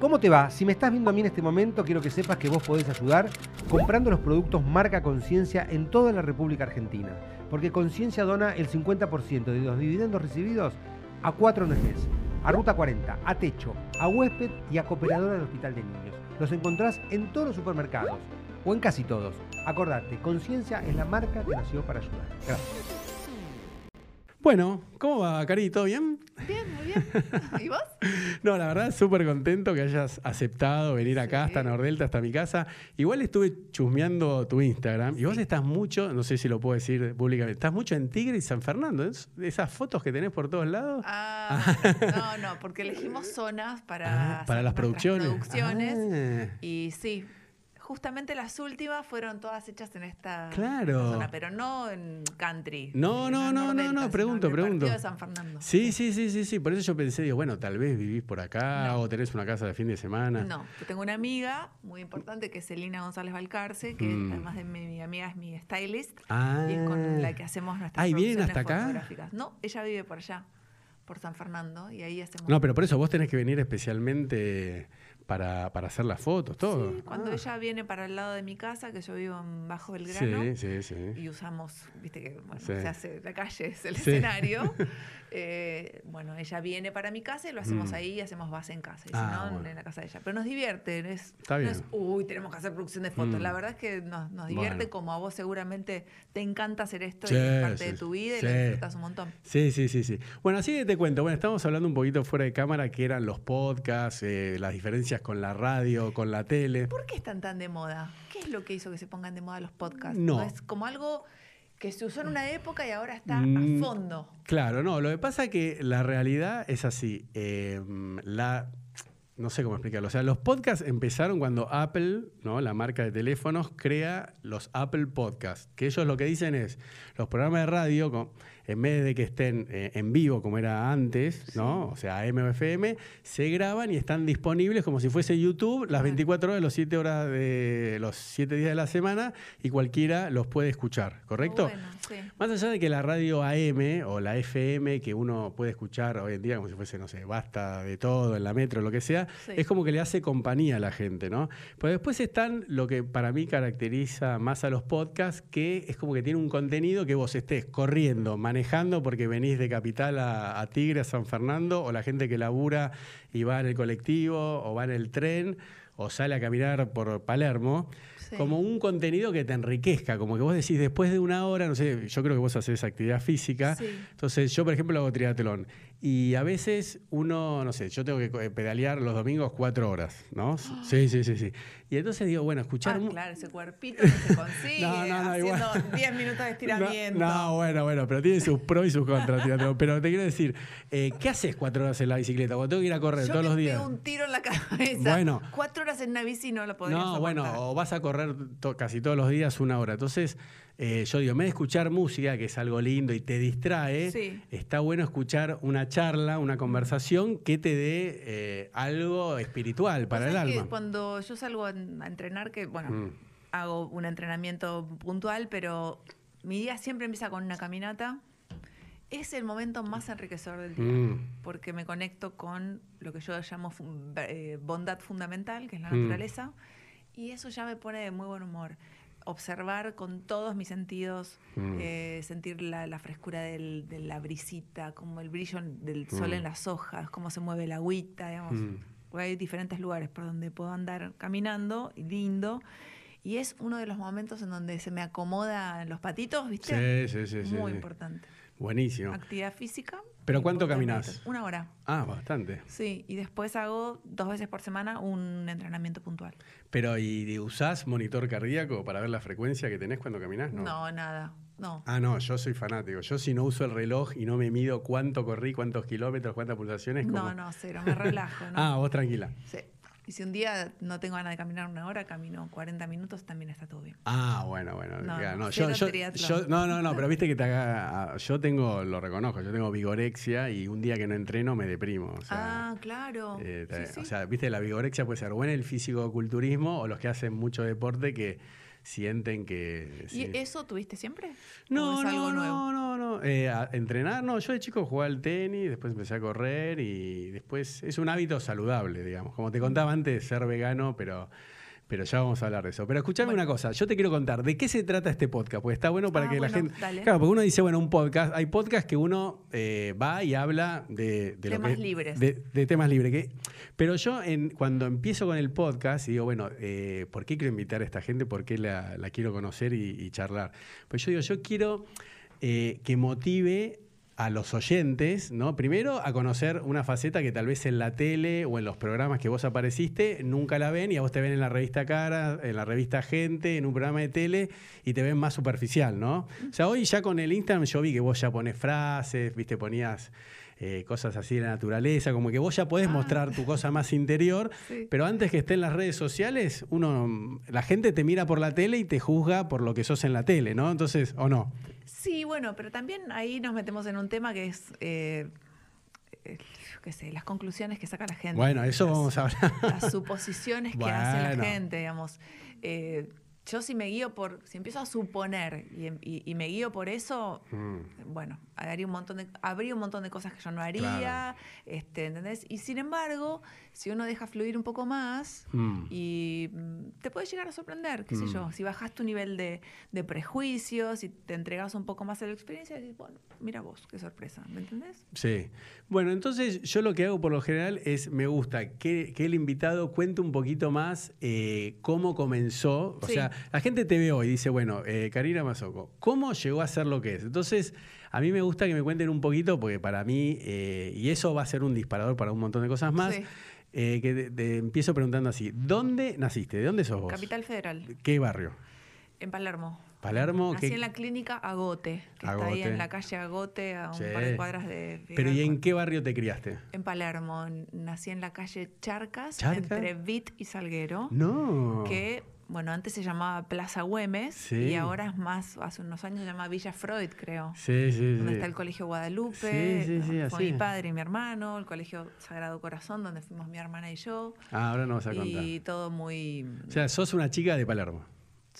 ¿Cómo te va? Si me estás viendo a mí en este momento, quiero que sepas que vos podés ayudar comprando los productos Marca Conciencia en toda la República Argentina. Porque Conciencia dona el 50% de los dividendos recibidos a cuatro ONGs. A Ruta 40, a Techo, a Huésped y a Cooperadora del Hospital de Niños. Los encontrás en todos los supermercados, o en casi todos. Acordate, Conciencia es la marca que nació para ayudar. Gracias. Bueno, ¿cómo va, Cari? ¿Todo bien? Bien, muy bien. ¿Y vos? No, la verdad, súper contento que hayas aceptado venir acá Sí. hasta Nordelta, hasta mi casa. Igual estuve chusmeando tu Instagram y vos estás mucho, no sé si lo puedo decir públicamente, estás mucho en Tigre y San Fernando. ¿es? Esas fotos que tenés por todos lados. Ah, no, no, porque elegimos zonas para, Ah, para las producciones. producciones. Ah. Y sí, justamente las últimas fueron todas hechas en esta Claro. zona, pero no en country. No, no, no, no, no, pregunto, en el pregunto. de San Fernando. Sí, sí, sí, sí, sí. Por eso yo pensé, digo, bueno, tal vez vivís por acá o tenés una casa de fin de semana. No, yo tengo una amiga muy importante que es Celina González Valcarce, que Mm. además de mi, mi amiga es mi stylist Ah. y es con la que hacemos nuestras Ah, ¿y vienen hasta acá? No, ella vive por allá, por San Fernando, y ahí hacemos. No, pero por eso vos tenés que venir especialmente para, para hacer las fotos, todo. Sí, cuando Ah. ella viene para el lado de mi casa, que yo vivo en Bajo Belgrano, Sí, sí, y usamos, viste que bueno, se hace, la calle es el escenario. eh, bueno, ella viene para mi casa y lo hacemos Mm. ahí y hacemos base en casa. Y Ah, si no, en- bueno. en la casa de ella. Pero nos divierte. no Es, Está no bien. es, uy, tenemos que hacer producción de fotos. Mm. La verdad es que nos, nos divierte Bueno. como a vos seguramente te encanta hacer esto y es parte de tu vida y lo disfrutas un montón. Sí, sí, sí, sí. Bueno, así que te cuento. Bueno, estamos hablando un poquito fuera de cámara que eran los podcasts, eh, las diferencias con la radio, con la tele. ¿Por qué están tan de moda? ¿Qué es lo que hizo que se pongan de moda los podcasts? No. Es como algo que se usó en una época y ahora está Mm. a fondo. Claro, no, lo que pasa es que la realidad es así. eh, la, no sé cómo explicarlo. O sea, los podcasts empezaron cuando Apple, ¿no? la marca de teléfonos, crea los Apple Podcasts. Que ellos lo que dicen es, los programas de radio, con- en vez de que estén eh, en vivo como era antes, ¿no? o sea, AM o FM, se graban y están disponibles como si fuese YouTube las Claro. 24 horas, los 7 horas de los 7 días de la semana y cualquiera los puede escuchar, ¿correcto? Bueno, sí. Más allá de que la radio AM o la FM, que uno puede escuchar hoy en día como si fuese, no sé, basta de todo en la metro, lo que sea, Sí. es como que le hace compañía a la gente, ¿no? Pero después están lo que para mí caracteriza más a los podcasts, que es como que tiene un contenido que vos estés corriendo, manejando, porque venís de Capital a, a Tigre, a San Fernando, o la gente que labura y va en el colectivo, o va en el tren, o sale a caminar por Palermo Sí. como un contenido que te enriquezca, como que vos decís después de una hora, no sé, yo creo que vos haces actividad física, Sí. entonces yo por ejemplo hago triatlón y a veces uno, no sé, yo tengo que eh, pedalear los domingos cuatro horas, ¿no? Sí, sí, sí, sí. Y entonces digo, bueno, escuchar... Ah, claro, ese cuerpito que se consigue No, no, no, igual. haciendo 10 minutos de estiramiento. No, no, bueno, bueno, pero tiene sus pros y sus contras. Pero te quiero decir, eh, ¿qué haces cuatro horas en la bicicleta? Cuando tengo que ir a correr Yo todos me los días. pego un tiro en la cabeza. Bueno. Cuatro horas en una bici no lo podría No, bueno, o vas a correr to- casi todos los días una hora. Entonces, eh, yo digo, en vez de escuchar música, que es algo lindo y te distrae, Sí. está bueno escuchar una charla, una conversación que te dé eh, algo espiritual para el sabés que alma. cuando yo salgo a entrenar, que bueno, Mm. hago un entrenamiento puntual, pero mi día siempre empieza con una caminata. Es el momento más enriquecedor del día, Mm. porque me conecto con lo que yo llamo eh, bondad fundamental, que es la Mm. naturaleza, y eso ya me pone de muy buen humor. Observar con todos mis sentidos, Mm. eh, sentir la, la frescura del- de la brisita, como el brillo del sol Mm. en las hojas, cómo se mueve la agüita, digamos. Mm. Hay diferentes lugares por donde puedo andar caminando, lindo. Y es uno de los momentos en donde se me acomodan los patitos, ¿viste? Sí, sí, sí. sí, Muy sí. importante. Buenísimo. Actividad física. ¿Pero cuánto caminás? Una hora. Ah, bastante. Sí, y después hago dos veces por semana un entrenamiento puntual. Pero, ¿y usás monitor cardíaco para ver la frecuencia que tenés cuando caminás? No. No, nada. No. Ah, no, yo soy fanático. Yo si no uso el reloj y no me mido cuánto corrí, cuántos kilómetros, cuántas pulsaciones. No, no, cero, me relajo. ¿no? Ah, vos tranquila. Sí. Y si un día no tengo ganas de caminar una hora, camino 40 minutos, también está todo bien. Ah, bueno, bueno. No, ya, no, no, yo, cero yo- triatlón. yo- no, no, no, pero viste que te haga, ah, yo tengo, lo reconozco, yo tengo vigorexia y un día que no entreno me deprimo. O sea, ah, claro. eh, sí. O sea, viste, la vigorexia puede ser o en el físico-culturismo o los que hacen mucho deporte que sienten que... ¿Y sí. eso tuviste siempre? No, ¿O es algo no, nuevo? no, no, no. Eh, entrenar, no. Yo de chico jugaba al tenis, después empecé a correr y después es un hábito saludable, digamos. Como te contaba antes, ser vegano, pero, pero ya vamos a hablar de eso. Pero escuchame Bueno. una cosa, yo te quiero contar, ¿de qué se trata este podcast? Porque está bueno para Ah, que la gente... dale. Claro, porque uno dice, bueno, un podcast, hay podcasts que uno eh, va y habla de, de lo Temas que- libres. De, de temas libres. que- pero yo en, cuando empiezo con el podcast y digo, bueno, eh, ¿por qué quiero invitar a esta gente? ¿Por qué la, la quiero conocer y, y charlar? Pues yo digo, yo quiero eh, que motive a los oyentes, ¿no? Primero a conocer una faceta que tal vez en la tele o en los programas que vos apareciste nunca la ven y a vos te ven en la revista Cara, en la revista Gente, en un programa de tele y te ven más superficial, ¿no? O sea, hoy ya con el Instagram yo vi que vos ya ponés frases, viste, ponías eh, cosas así de la naturaleza, como que vos ya podés Ah. mostrar tu cosa más interior, Sí. pero antes que esté en las redes sociales, uno, la gente te mira por la tele y te juzga por lo que sos en la tele, ¿no? Entonces, ¿o no? Sí, bueno, pero también ahí nos metemos en un tema que es, eh, yo qué sé, las conclusiones que saca la gente. Bueno, eso Las- vamos a hablar. Las suposiciones que hace la gente, digamos. Eh, yo si me guío por, si empiezo a suponer y, y- y me guío por eso, Mm. bueno, haría un montón de, habría un montón de cosas que yo no haría, Claro. este, ¿entendés? Y sin embargo, si uno deja fluir un poco más Mm. y mm, te puede llegar a sorprender, qué sé yo, si bajas tu nivel de, de prejuicios y te entregas un poco más a la experiencia, decís, bueno, mira vos, qué sorpresa, ¿me entendés? Sí. Bueno, entonces yo lo que hago por lo general es, me gusta que, que el invitado cuente un poquito más eh, cómo comenzó. O Sí. sea, la gente te ve hoy y dice, bueno, eh, Karina Mazoco, ¿cómo llegó a ser lo que es? Entonces, a mí me gusta que me cuenten un poquito, porque para mí, eh, y eso va a ser un disparador para un montón de cosas más, Sí. eh, que te- te empiezo preguntando así, ¿dónde naciste? ¿De dónde sos vos? Capital Federal, ¿Qué barrio? en Palermo. Palermo. Nací ¿qué- en la clínica Agote, que está ahí Agote. en la calle Agote, a un Sí. par de cuadras de... Pero ¿y en qué barrio te criaste? En Palermo, nací en la calle Charcas, ¿Charcas? entre Vit y Salguero, No. que, bueno, antes se llamaba Plaza Güemes Sí. y ahora es más, hace unos años se llama Villa Freud, creo. Sí, sí, sí. Donde está el Colegio Guadalupe, Sí, fue mi padre y mi hermano, el Colegio Sagrado Corazón, donde fuimos mi hermana y yo, Ah, ahora no vas a contar. y todo muy... O sea, sos una chica de Palermo.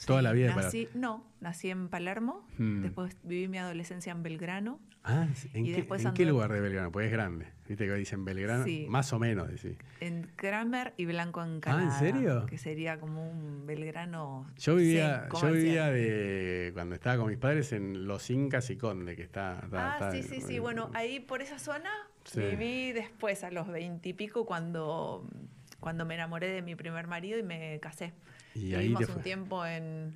Toda la vida nací, No, nací en Palermo, Hmm. después viví mi adolescencia en Belgrano, Ah, ¿en, Y qué, después en qué anduve- lugar de Belgrano? Pues es grande. Viste que dicen Belgrano. Sí. Más o menos, decís. en Kramer y Blanco en Ah, ¿en Canadá. serio? Que sería como un Belgrano. Yo vivía, sí, yo vivía de cuando estaba con mis padres en Los Incas y Conde, que está. está- Ah, está- sí, sí, sí. Bueno, ahí por esa zona viví después, a los veintipico, cuando, cuando me enamoré de mi primer marido y me casé. Y ahí Vivimos un tiempo en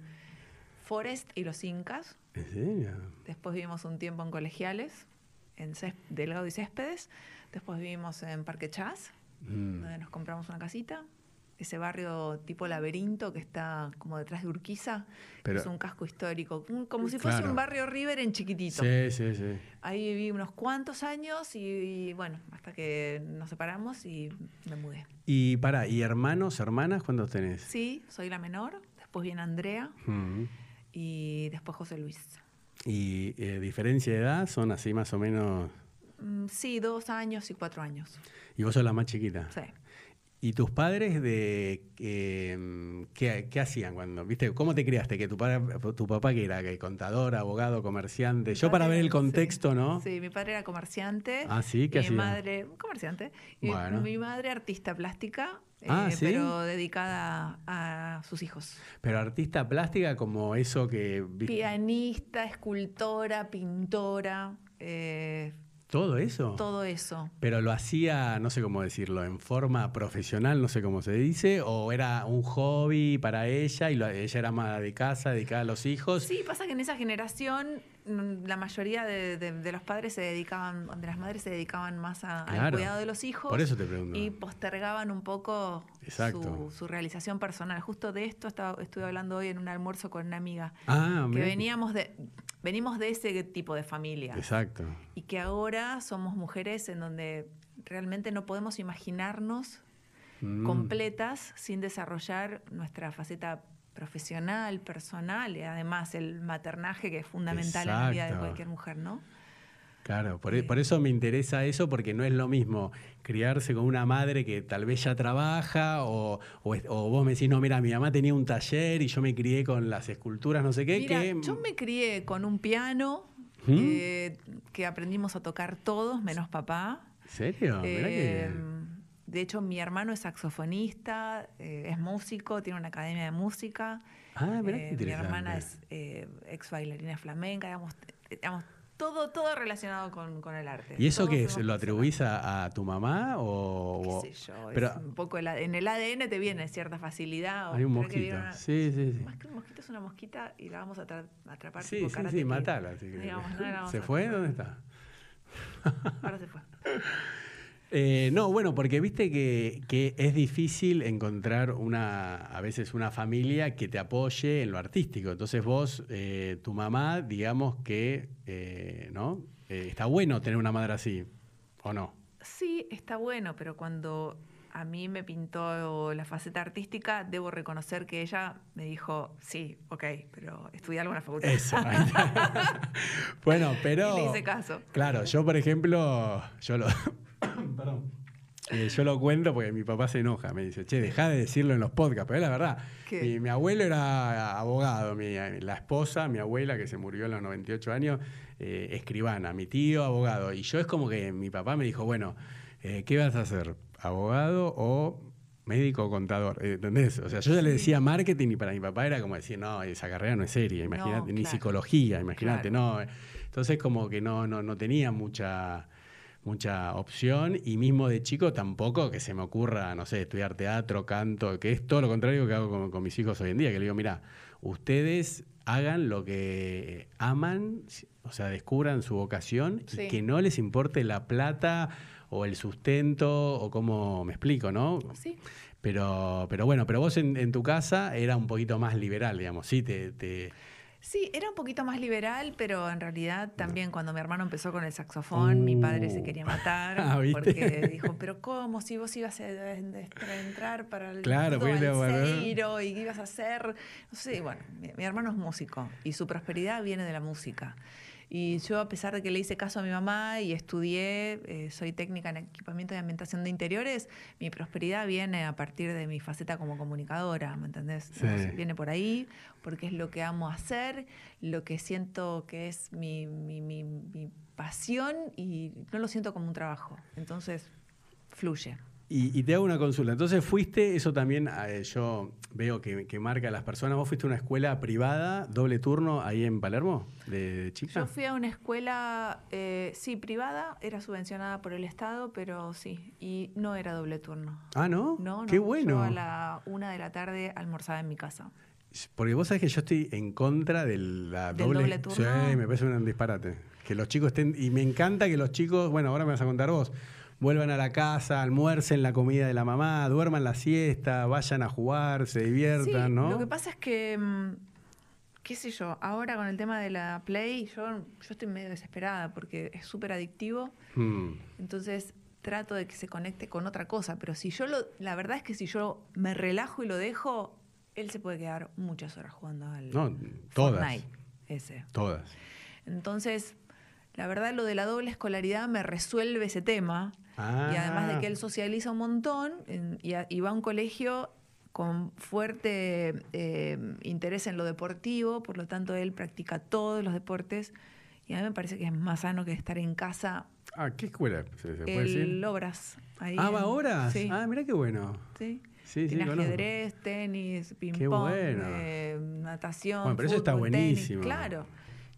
Forest y los Incas. ¿En serio? Después vivimos un tiempo en Colegiales, en Delgado y Céspedes. Después vivimos en Parque Chas, Mm. donde nos compramos una casita. Ese barrio tipo laberinto que está como detrás de Urquiza, que es un casco histórico, como si fuese Claro. un barrio River en chiquitito. Sí, sí, sí. Ahí viví unos cuantos años y, y, bueno, hasta que nos separamos y me mudé. Y para, ¿y hermanos, hermanas, cuántos tenés? Sí, soy la menor, después viene Andrea y después José Luis. Y eh, diferencia de edad son así más o menos. Mm, Sí, dos años y cuatro años. Y vos sos la más chiquita. Sí. ¿Y tus padres de eh, ¿qué, qué hacían cuando, viste, cómo te criaste? Que tu, padre, tu papá que era contador, abogado, comerciante. Yo para ver el contexto, sí. ¿no? Sí, mi padre era comerciante. Ah, sí, ¿qué mi hacía? madre, comerciante. Y Bueno. mi madre artista plástica, Ah, eh, ¿sí? pero dedicada a sus hijos. Pero artista plástica como eso que... Pianista, escultora, pintora. eh, ¿Todo eso? todo eso. Pero lo hacía, no sé cómo decirlo, en forma profesional, no sé cómo se dice, o era un hobby para ella y lo- ella era ama de casa, dedicada a los hijos. Sí, pasa que en esa generación la mayoría de, de- de los padres se dedicaban, de las madres se dedicaban más a- al cuidado de los hijos. Por eso te pregunto. Y postergaban un poco su, su realización personal. Justo de esto estaba, estuve hablando hoy en un almuerzo con una amiga. Ah, que veníamos de, venimos de ese tipo de familia. Exacto. Y que ahora somos mujeres en donde realmente no podemos imaginarnos Mm. completas sin desarrollar nuestra faceta profesional, personal y además el maternaje que es fundamental en la vida de cualquier mujer, ¿no? Claro, por, e- por eso me interesa eso, porque no es lo mismo criarse con una madre que tal vez ya trabaja, o, o o vos me decís, no, mira, mi mamá tenía un taller y yo me crié con las esculturas, no sé qué, Mira, que... yo me crié con un piano ¿Mm? eh, que aprendimos a tocar todos, menos papá. ¿En serio? Eh, de hecho, mi hermano es saxofonista, eh, es músico, tiene una academia de música. Ah, qué Eh, mi hermana es eh, ex bailarina flamenca, digamos, digamos, todo, todo relacionado con, con el arte. ¿Y eso Todos qué es? ¿Lo atribuís a, a tu mamá o...? qué sé yo, es pero un poco el en el ADN te viene cierta facilidad. hay un mosquito. una- Sí, sí, sí. Más que un mosquito es una mosquita y la vamos a tra- atrapar. Sí, sí, sí, matala. si. Digamos, no ¿Se fue? ¿Dónde está? Ahora se fue. Eh, no, bueno, porque viste que, que es difícil encontrar una, a veces una familia que te apoye en lo artístico. Entonces vos, eh, tu mamá, digamos que, eh, ¿no? Eh, está bueno tener una madre así, ¿o no? Sí, está bueno, pero cuando a mí me pintó la faceta artística, debo reconocer que ella me dijo, sí, ok, pero estudiar alguna facultad. Eso. bueno, pero... Y le hice caso. Claro, yo por ejemplo, yo lo, perdón, Eh, yo lo cuento porque mi papá se enoja, me dice, che, deja de decirlo en los podcasts, pero es la verdad. Mi, mi abuelo era abogado, mi- la esposa, mi abuela que se murió a los 98 años, eh, escribana, mi tío abogado. Y yo es como que mi papá me dijo, bueno, eh, ¿qué vas a hacer? ¿Abogado o médico o contador? ¿Entendés? O sea, yo ya le decía marketing y para mi papá era como decir, no, esa carrera no es seria, No, imagínate, ni psicología, imagínate, Claro. no. Entonces como que no, no, no tenía mucha, mucha opción y mismo de chico tampoco que se me ocurra, no sé, estudiar teatro, canto, que es todo lo contrario que hago con, con mis hijos hoy en día, que le digo, mira, ustedes hagan lo que aman, o sea, descubran su vocación Sí. y que no les importe la plata o el sustento o cómo me explico, ¿no? Sí, Pero, pero bueno, pero vos en, en tu casa era un poquito más liberal, digamos, sí, te, te- Sí, era un poquito más liberal, pero en realidad también cuando mi hermano empezó con el saxofón, mi padre se Uh. quería matar Ah, porque dijo, pero ¿cómo? Si vos ibas a entrar para el Claro, y ibas a hacer, no sé, bueno, mi, mi hermano es músico y su prosperidad viene de la música. Y yo, a pesar de que le hice caso a mi mamá y estudié, eh, soy técnica en equipamiento de ambientación de interiores, mi prosperidad viene a partir de mi faceta como comunicadora, ¿me entendés? Sí. Viene por ahí, porque es lo que amo hacer, lo que siento que es mi, mi- mi- mi pasión y no lo siento como un trabajo. Entonces, fluye. Y, y te hago una consulta. Entonces fuiste, eso también eh, yo veo que, que marca a las personas. ¿Vos fuiste a una escuela privada, doble turno, ahí en Palermo, de, de chica? Yo fui a una escuela, eh, sí, privada, era subvencionada por el Estado, pero sí, y no era doble turno. Ah, ¿no? No, no. Qué bueno. Yo a la una de la tarde almorzaba en mi casa. Porque vos sabés que yo estoy en contra de la ¿Del doble, doble turno? Sí, me parece un disparate. Que los chicos estén. Y me encanta que los chicos, bueno, ahora me vas a contar vos, vuelvan a la casa, almuercen la comida de la mamá, duerman la siesta, vayan a jugar, se diviertan, sí, ¿no? Lo que pasa es que, mm, qué sé yo, ahora con el tema de la Play, yo, yo estoy medio desesperada porque es súper adictivo. Mm, Entonces trato de que se conecte con otra cosa. Pero si yo lo. La verdad es que si yo me relajo y lo dejo, él se puede quedar muchas horas jugando al No, todas. Fortnite. Ese. todas. Entonces, la verdad, lo de la doble escolaridad me resuelve ese tema. Y además de que él socializa un montón en- y, a- y va a un colegio con fuerte eh, interés en lo deportivo, por lo tanto él practica todos los deportes y a mí me parece que es más sano que estar en casa. Ah, ¿qué escuela se, se puede el decir? Obras. ahí Ah, en- ¿va ahora? Sí, Ah, mirá qué bueno. sí. Sí, sí, Tiene conozco. ajedrez, tenis, ping-pong, bueno. eh, natación. Bueno, pero eso está fútbol, tenis, buenísimo. Claro.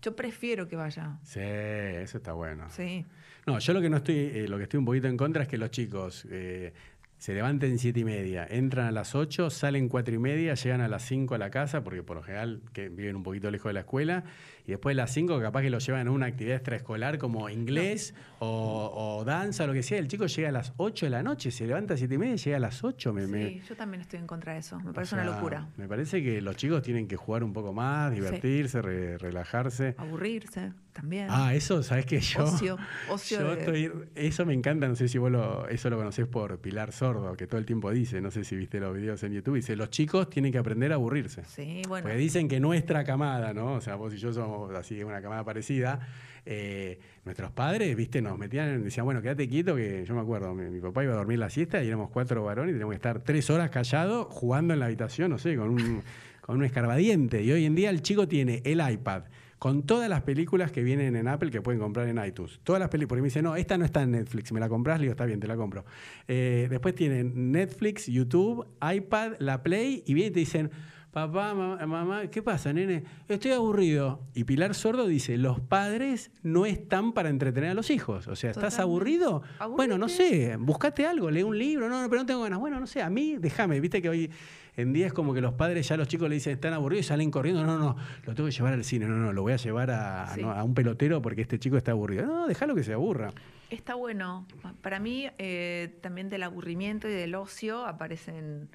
Yo prefiero que vaya. Sí, eso está bueno. Sí. No, yo lo que no estoy, eh, lo que estoy un poquito en contra es que los chicos eh, se levanten siete y media, entran a las 8, salen cuatro y media, llegan a las 5 a la casa, porque por lo general que viven un poquito lejos de la escuela, y después de las 5 capaz que lo llevan a una actividad extraescolar como inglés o, danza o lo que sea. El chico llega a las 8 de la noche, se levanta a 7 y media y llega a las 8. sí, yo también estoy en contra de eso. Me parece una locura. Me parece que los chicos tienen que jugar un poco más, divertirse, relajarse. Aburrirse también. Ah, eso, ¿sabes qué? Yo, ocio, ocio yo estoy, eso me encanta, no sé si vos lo, eso lo conocés por Pilar Sordo, que todo el tiempo dice, no sé si viste los videos en YouTube, dice, los chicos tienen que aprender a aburrirse. Sí, bueno. Porque dicen que nuestra camada, ¿no? O sea, vos y yo somos así una camada parecida, eh, nuestros padres, viste, nos metían, decían, bueno, quédate quieto, que yo me acuerdo, mi, papá iba a dormir la siesta y éramos cuatro varones y teníamos que estar tres horas callados jugando en la habitación, no sé, con un, con escarbadiente. Y hoy en día el chico tiene el iPad con todas las películas que vienen en Apple que pueden comprar en iTunes. Todas las películas. Porque me dice, no, esta no está en Netflix, ¿me la compras? Le digo, está bien, te la compro. Eh, después tienen Netflix, YouTube, iPad, la Play, y vienen y te dicen, papá, mamá, ¿qué pasa, nene? Estoy aburrido. Y Pilar Sordo dice, los padres no están para entretener a los hijos. O sea, ¿estás aburrido? Bueno, no sé, buscate algo, lee un libro, no, pero no tengo ganas. Bueno, no sé, a mí déjame, viste que hoy en día es como que los padres ya a los chicos le dicen, están aburridos y salen corriendo, no, no, lo tengo que llevar al cine, no, no, lo voy a llevar a, un pelotero porque este chico está aburrido. No, déjalo que se aburra. Está bueno. Para mí, eh, también del aburrimiento y del ocio aparecen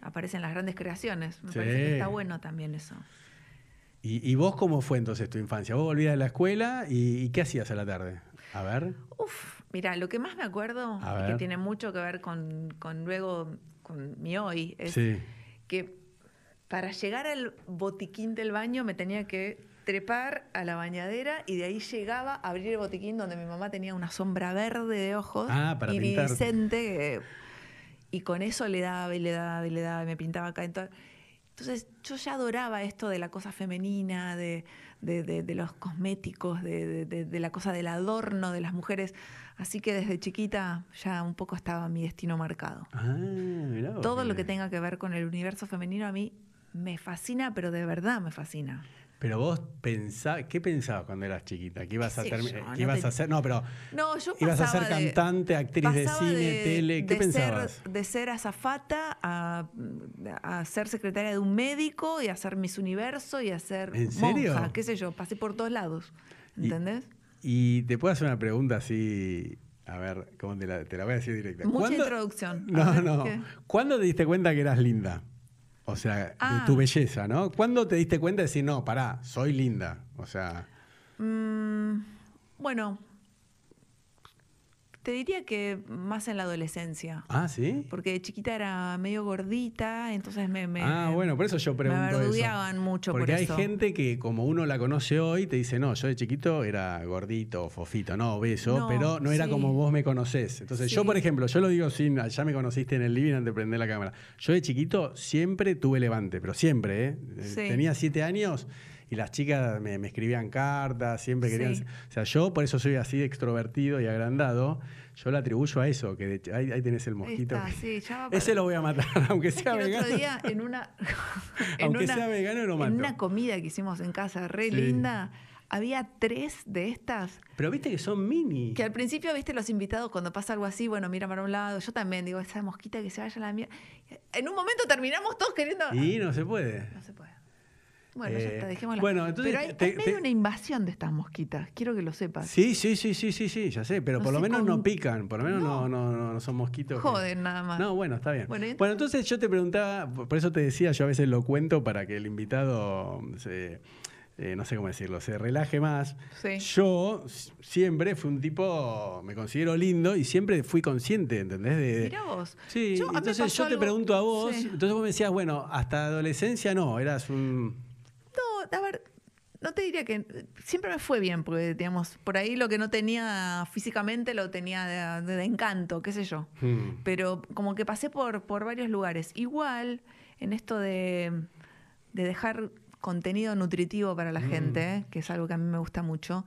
aparecen las grandes creaciones. Me parece que está bueno también eso. ¿Y, vos cómo fue entonces tu infancia? ¿Vos volvías de la escuela y, qué hacías a la tarde? A ver. Uf, mira, lo que más me acuerdo, y que tiene mucho que ver con, luego, con mi hoy, es que para llegar al botiquín del baño me tenía que trepar a la bañadera y de ahí llegaba a abrir el botiquín donde mi mamá tenía una sombra verde de ojos ah, para iridiscente y con eso le daba y le daba y le daba y me pintaba acá. Entonces yo ya adoraba esto de la cosa femenina, de, los cosméticos, de, la cosa del adorno de las mujeres. Así que desde chiquita ya un poco estaba mi destino marcado. Ah, Todo lo que tenga que ver con el universo femenino a mí me fascina, pero de verdad me fascina. Pero vos pensás, ¿qué pensabas cuando eras chiquita? ¿Qué ibas a, ibas a hacer? No, pero ibas a ser cantante, actriz de cine, tele, ¿qué pensabas? de ser azafata a, a, ser secretaria de un médico y a ser Miss Universo y a ser ¿En serio? monja, qué sé yo, pasé por todos lados, ¿entendés? Y, te puedo hacer una pregunta así, a ver, ¿cómo te la, te la voy a decir directa? Mucha introducción. No, no. ¿Cuándo te diste cuenta que eras linda? O sea, ah. tu belleza, ¿no? ¿Cuándo te diste cuenta de decir, no, pará, soy linda? O sea. Mm, bueno, te diría que más en la adolescencia. Ah, sí. Porque de chiquita era medio gordita, entonces me. ah, bueno, por eso yo pregunto. Me eso. mucho Porque por hay gente que, como uno la conoce hoy, te dice, no, yo de chiquito era gordito, fofito, no, obeso, pero no era como vos me conocés. Entonces, yo, por ejemplo, yo lo digo sin. Ya me conociste en el living antes de prender la cámara. Yo de chiquito siempre tuve levante, pero siempre, ¿eh? Tenía siete años y las chicas me, escribían cartas, siempre querían... O sea, yo por eso soy así extrovertido y agrandado, yo lo atribuyo a eso, que ahí, tenés el mosquito. Ese lo voy a matar, aunque sea vegano. El otro día en una... aunque sea vegano lo mato. En una comida que hicimos en casa, re linda había tres de estas. Pero viste que son mini. Que al principio, viste, los invitados, cuando pasa algo así, bueno, mira para un lado. Yo también digo, esa mosquita que se vaya a la mierda. En un momento terminamos todos queriendo. Y no se puede. No se puede. Bueno, ya está, eh, dejémosla. Bueno, entonces, pero hay, medio una invasión de estas mosquitas, quiero que lo sepas. Sí, sí, sí, sí, sí, sí, ya sé, pero por lo menos no pican, por lo menos no, no, no, son mosquitos. Joden nada más. No, bueno, está bien. Bueno, entonces yo te preguntaba, por eso te decía, yo a veces lo cuento para que el invitado se... Eh, no sé cómo decirlo, se relaje más. Sí. Yo siempre fui un tipo, me considero lindo y siempre fui consciente, ¿entendés? De, Mirá vos. Sí, entonces yo te pregunto a vos, entonces vos me decías, bueno, hasta adolescencia no, eras un a ver, no te diría que siempre me fue bien, porque digamos, por ahí lo que no tenía físicamente lo tenía de, encanto, qué sé yo. Hmm. Pero como que pasé por, por varios lugares. Igual, en esto de, dejar contenido nutritivo para la hmm. gente, que es algo que a mí me gusta mucho,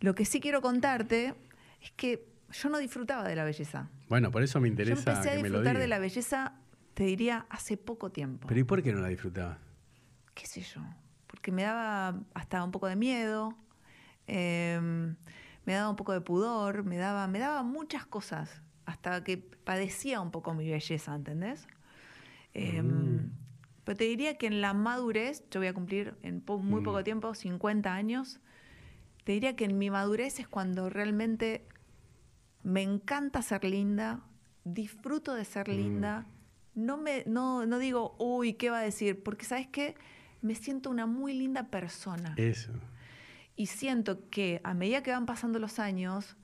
lo que sí quiero contarte es que yo no disfrutaba de la belleza. Bueno, por eso me interesa. Yo empecé a disfrutar de la belleza, te diría, hace poco tiempo. ¿Pero y por qué no la disfrutaba? ¿Qué sé yo? Que me daba hasta un poco de miedo. Em, me daba un poco de pudor, me daba, me daba muchas cosas, hasta que padecía un poco mi belleza, ¿entendés? Em, mm. Pero te diría que en la madurez, yo voy a cumplir en muy poco mm. tiempo, 50 años, te diría que en mi madurez es cuando realmente me encanta ser linda, disfruto de ser mm. linda, no, me, no, no digo, uy, ¿qué va a decir? Porque sabes qué, me siento una muy linda persona. Eso. Y siento que a medida que van pasando los años,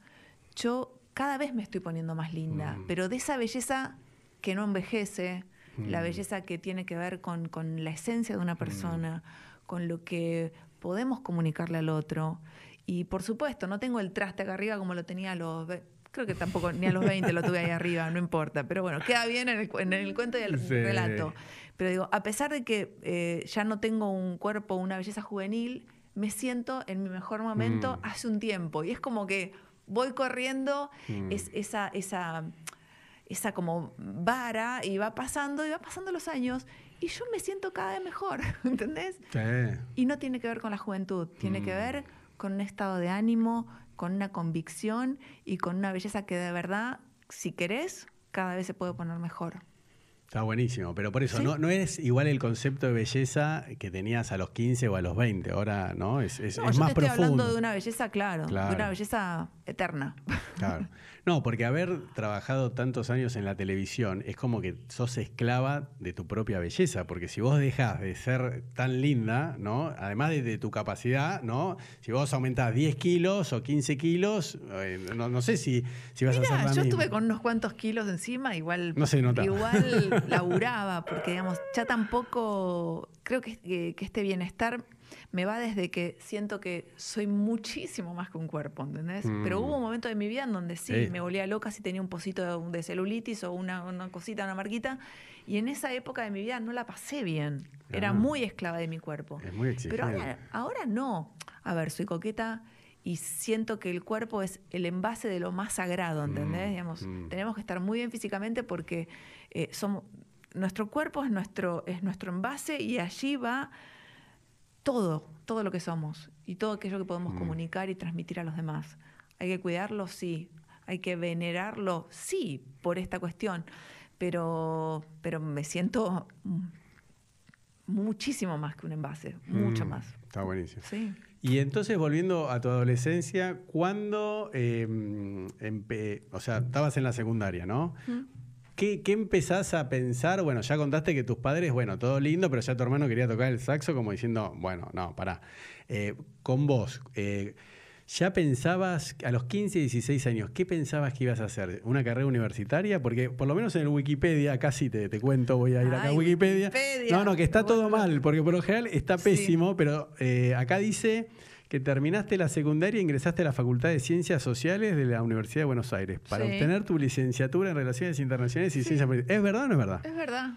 yo cada vez me estoy poniendo más linda, mm. pero de esa belleza que no envejece, la mm. belleza que tiene que ver con, con la esencia de una persona, con lo que podemos comunicarle al otro. Y por supuesto, no tengo el traste acá arriba como lo tenía a los Creo que tampoco ni a los 20 lo tuve ahí arriba, no importa. Pero bueno, queda bien en el, cuento y el relato. Pero digo, a pesar de que eh, ya no tengo un cuerpo, una belleza juvenil, me siento en mi mejor momento mm. hace un tiempo. Y es como que voy corriendo mm. es, esa, esa, esa como vara y va pasando y va pasando los años y yo me siento cada vez mejor, ¿entendés? Y no tiene que ver con la juventud, tiene que mm. ver con un estado de ánimo, con una convicción y con una belleza que de verdad, si querés, cada vez se puede poner mejor. Está buenísimo, pero por eso, no, no es igual el concepto de belleza que tenías a los 15 o a los 20, ahora no, es, es, no, es más estoy hablando de una belleza, claro, de una belleza eterna. Claro. No, porque haber trabajado tantos años en la televisión es como que sos esclava de tu propia belleza, porque si vos dejas de ser tan linda, ¿no? Además de, tu capacidad, ¿no? Si vos aumentás 10 kilos o 15 kilos, eh, no, sé si, si vas a ser la yo estuve con unos cuantos kilos encima, igual, no se nota. igual laburaba, porque digamos, ya tampoco creo que, que este bienestar me va desde que siento que soy muchísimo más que un cuerpo, ¿entendés? Pero hubo un mm. momento de mi vida en donde sí, me volvía loca si tenía un pocito de, celulitis o una, cosita, una marquita. Y en esa época de mi vida no la pasé bien. Era muy esclava de mi cuerpo. Es muy. Pero ahora, no. A ver, soy coqueta y siento que el cuerpo es el envase de lo más sagrado, ¿entendés? Mm, Digamos, mm. Tenemos que estar muy bien físicamente porque eh, somos, nuestro cuerpo es nuestro, es nuestro envase y allí va todo, todo lo que somos y todo aquello que podemos mm. comunicar y transmitir a los demás. Hay que cuidarlo, sí. Hay que venerarlo, sí, por esta cuestión. Pero, pero me siento muchísimo más que un envase, mucho mm, más. Está buenísimo. Sí. Y entonces, volviendo a tu adolescencia, ¿cuándo, em, o sea, estabas en la secundaria, ¿no? ¿Qué, empezás a pensar? Bueno, ya contaste que tus padres, bueno, todo lindo, pero ya tu hermano quería tocar el saxo como diciendo, bueno, no, pará. Eh, con vos, eh, ¿ya pensabas a los 15, 16 años, qué pensabas que ibas a hacer? ¿Una carrera universitaria? Porque por lo menos en el Wikipedia, casi te, cuento, voy a ir acá a Wikipedia. No, no, que está todo mal, porque por lo general está pésimo, pero eh, acá dice que terminaste la secundaria e ingresaste a la Facultad de Ciencias Sociales de la Universidad de Buenos Aires para obtener tu licenciatura en Relaciones Internacionales y Ciencias Políticas. ¿Es verdad o no es verdad? Es verdad.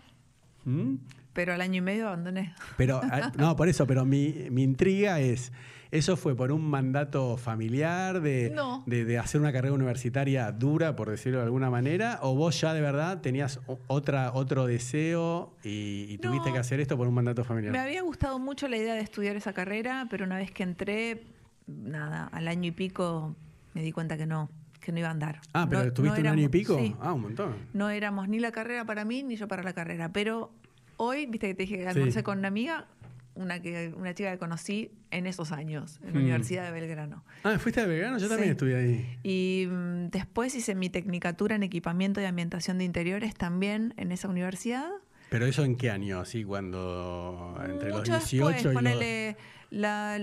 ¿Mm? Pero al año y medio abandoné. Pero, ah, no, por eso, pero mi, mi intriga es, ¿Eso fue por un mandato familiar de, de, hacer una carrera universitaria dura, por decirlo de alguna manera? ¿O vos ya de verdad tenías otra, otro deseo y, tuviste que hacer esto por un mandato familiar? Me había gustado mucho la idea de estudiar esa carrera, pero una vez que entré, nada, al año y pico me di cuenta que no, que no iba a andar. Ah, pero ¿estuviste un año y pico? Ah, un montón. No éramos ni la carrera para mí, ni yo para la carrera. Pero hoy, viste que te dije que almorcé con una amiga, una, que, una chica que conocí en esos años, en la mm. Universidad de Belgrano. Ah, ¿fuiste a Belgrano? Yo también estudié ahí. Y mm, después hice mi tecnicatura en equipamiento y ambientación de interiores también en esa universidad. ¿Pero eso en qué año? ¿Así cuando entre los 18 y ponele, la,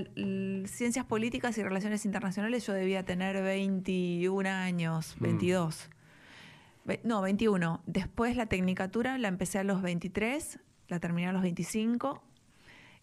ciencias políticas y relaciones internacionales yo debía tener 21 años, 22. Mm. No, 21. Después la tecnicatura la empecé a los 23, la terminé a los 25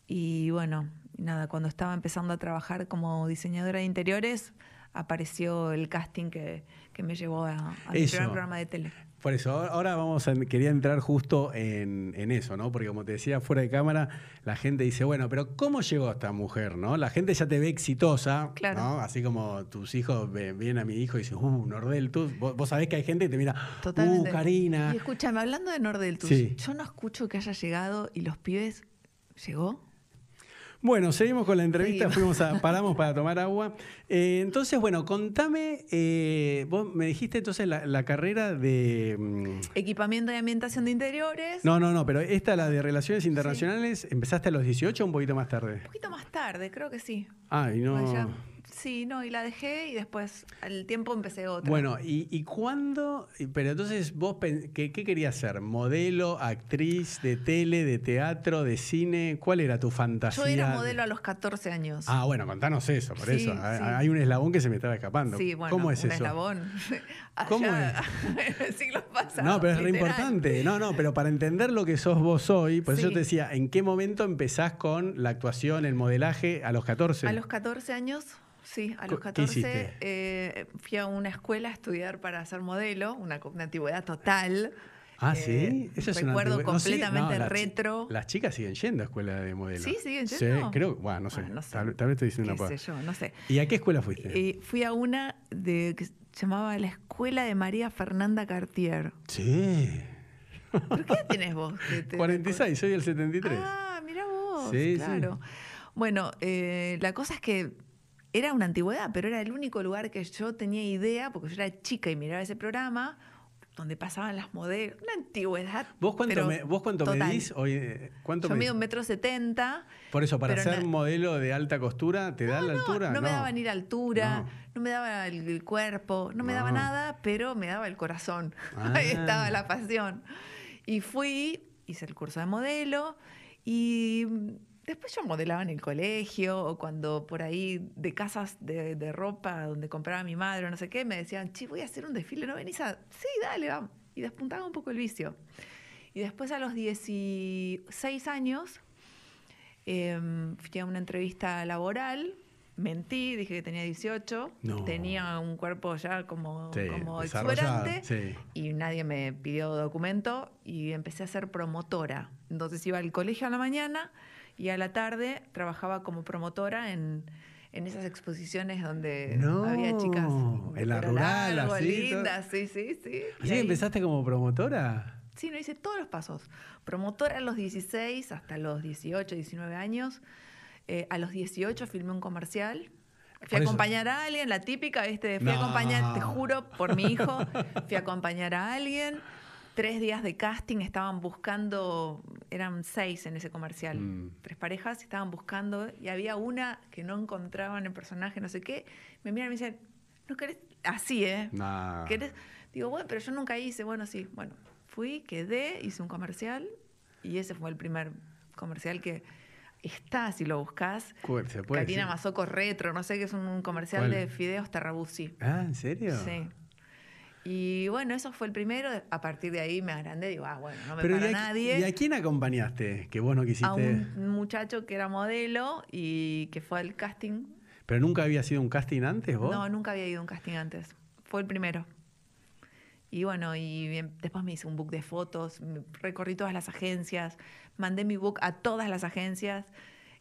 y bueno, nada, cuando estaba empezando a trabajar como diseñadora de interiores, apareció el casting que, me llevó a, mi primer programa de tele. Por eso, ahora vamos a, quería entrar justo en, eso, ¿no? Porque como te decía, fuera de cámara, la gente dice, bueno, pero ¿cómo llegó esta mujer, no? La gente ya te ve exitosa, ¿no? Así como tus hijos ven a mi hijo y dicen, uh, Nordel, tú, vos, sabés que hay gente que te mira, uh, Karina. Y escúchame, hablando de Nordel, yo no escucho que haya llegado y los pibes, ¿llegó? Bueno, seguimos con la entrevista, fuimos a, paramos para tomar agua. Eh, entonces, bueno, contame, eh, vos me dijiste entonces la, carrera de... Mm, Equipamiento y ambientación de interiores. No, no, no, pero esta, la de relaciones internacionales, ¿empezaste a los 18 o un poquito más tarde? Un poquito más tarde, creo que sí. Ah, y no... Sí, no, y la dejé y después al tiempo empecé otra. Bueno, ¿y, y cuándo? Pero entonces vos, ¿qué, ¿qué, querías ser? ¿Modelo, actriz de tele, de teatro, de cine? ¿Cuál era tu fantasía? Yo era modelo a los 14 años. Ah, bueno, contanos eso, por eso. Hay un eslabón que se me estaba escapando. Sí, bueno, ¿Cómo es un eso? eslabón. ¿Cómo es? siglos pasados. No, pero es re importante. No, no, pero para entender lo que sos vos hoy, por eso te decía, ¿en qué momento empezás con la actuación, el modelaje a los 14? A los 14 años Sí, a los 14 eh, fui a una escuela a estudiar para ser modelo, una, antigüedad total. Ah, sí, eso es Recuerdo completamente retro. Las chicas siguen yendo a escuela de modelo. Sí, siguen yendo. Sí, creo, bueno, no sé. Tal, vez estoy diciendo una sé yo, no sé. ¿Y a qué escuela fuiste? Eh, fui a una de, que se llamaba la Escuela de María Fernanda Cartier. Sí. ¿Por qué tienes vos? 46, soy el 73. Ah, mira vos. Sí, claro. Bueno, eh, la cosa es que era una antigüedad, pero era el único lugar que yo tenía idea, porque yo era chica y miraba ese programa, donde pasaban las modelos. Una antigüedad. ¿Vos cuánto, ¿vos cuánto medís? Hoy, eh, ¿cuánto yo mido un metro setenta. Por eso, para ser modelo de alta costura, ¿te da la altura? No, me daba ni la altura, no, me daba el, cuerpo, no me daba nada, pero me daba el corazón. Ahí ah. estaba la pasión. Y fui, hice el curso de modelo y Después yo modelaba en el colegio o cuando por ahí de casas de, ropa donde compraba mi madre o no sé qué, me decían, che, voy a hacer un desfile, ¿no venís a...? Sí, dale, vamos. Y despuntaba un poco el vicio. Y después a los 16 años em, fui a una entrevista laboral, mentí, dije que tenía 18, tenía un cuerpo ya como, como exuberante y nadie me pidió documento y empecé a ser promotora. Entonces iba al colegio a la mañana y a la tarde trabajaba como promotora en, esas exposiciones donde había chicas en la rural, así, lindas, sí, sí, sí. ¿Así empezaste como promotora? Sí, no hice todos los pasos. Promotora a los 16 hasta los 18, 19 años. Eh, a los 18 filmé un comercial. Fui a acompañar a alguien, la típica, este, fui a acompañar, te juro, por mi hijo, fui a acompañar a alguien tres días de casting, estaban buscando, eran seis en ese comercial, mm. tres parejas, estaban buscando y había una que no encontraban el personaje, no sé qué. Me miran y me dicen, ¿no querés? Así, ¿eh? Digo, bueno, pero yo nunca hice, bueno, sí, bueno, fui, quedé, hice un comercial y ese fue el primer comercial que está, si lo buscas. Katina Mazoco Retro, no sé qué es un comercial de Fideos Terrabusi. Ah, ¿en serio? Sí. Y bueno, eso fue el primero. A partir de ahí me agrandé. Digo, ah, bueno, no me para nadie. ¿Y a quién acompañaste que vos no quisiste? A un muchacho que era modelo y que fue al casting. ¿Pero nunca había sido un casting antes vos? No, nunca había ido a un casting antes. Fue el primero. Y bueno, y después me hice un book de fotos, recorrí todas las agencias, mandé mi book a todas las agencias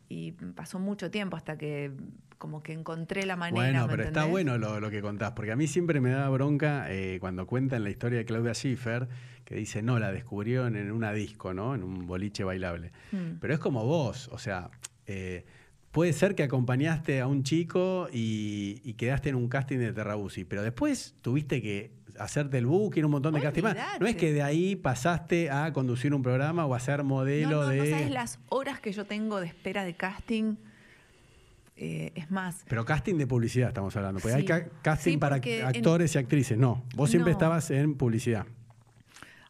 y pasó mucho tiempo hasta que como que encontré la manera. Bueno, pero está bueno lo, que contás, porque a mí siempre me da bronca eh, cuando cuentan la historia de Claudia Schiffer, que dice, no, la descubrieron en una disco, ¿no? En un boliche bailable. Hmm. Pero es como vos, o sea, eh, puede ser que acompañaste a un chico y, quedaste en un casting de Terrabusi, pero después tuviste que hacerte el book y un montón de casting más. No es que de ahí pasaste a conducir un programa o a ser modelo no, de... No sabes las horas que yo tengo de espera de casting eh, es más. Pero casting de publicidad estamos hablando, porque hay casting para actores y actrices, no. Vos siempre estabas en publicidad.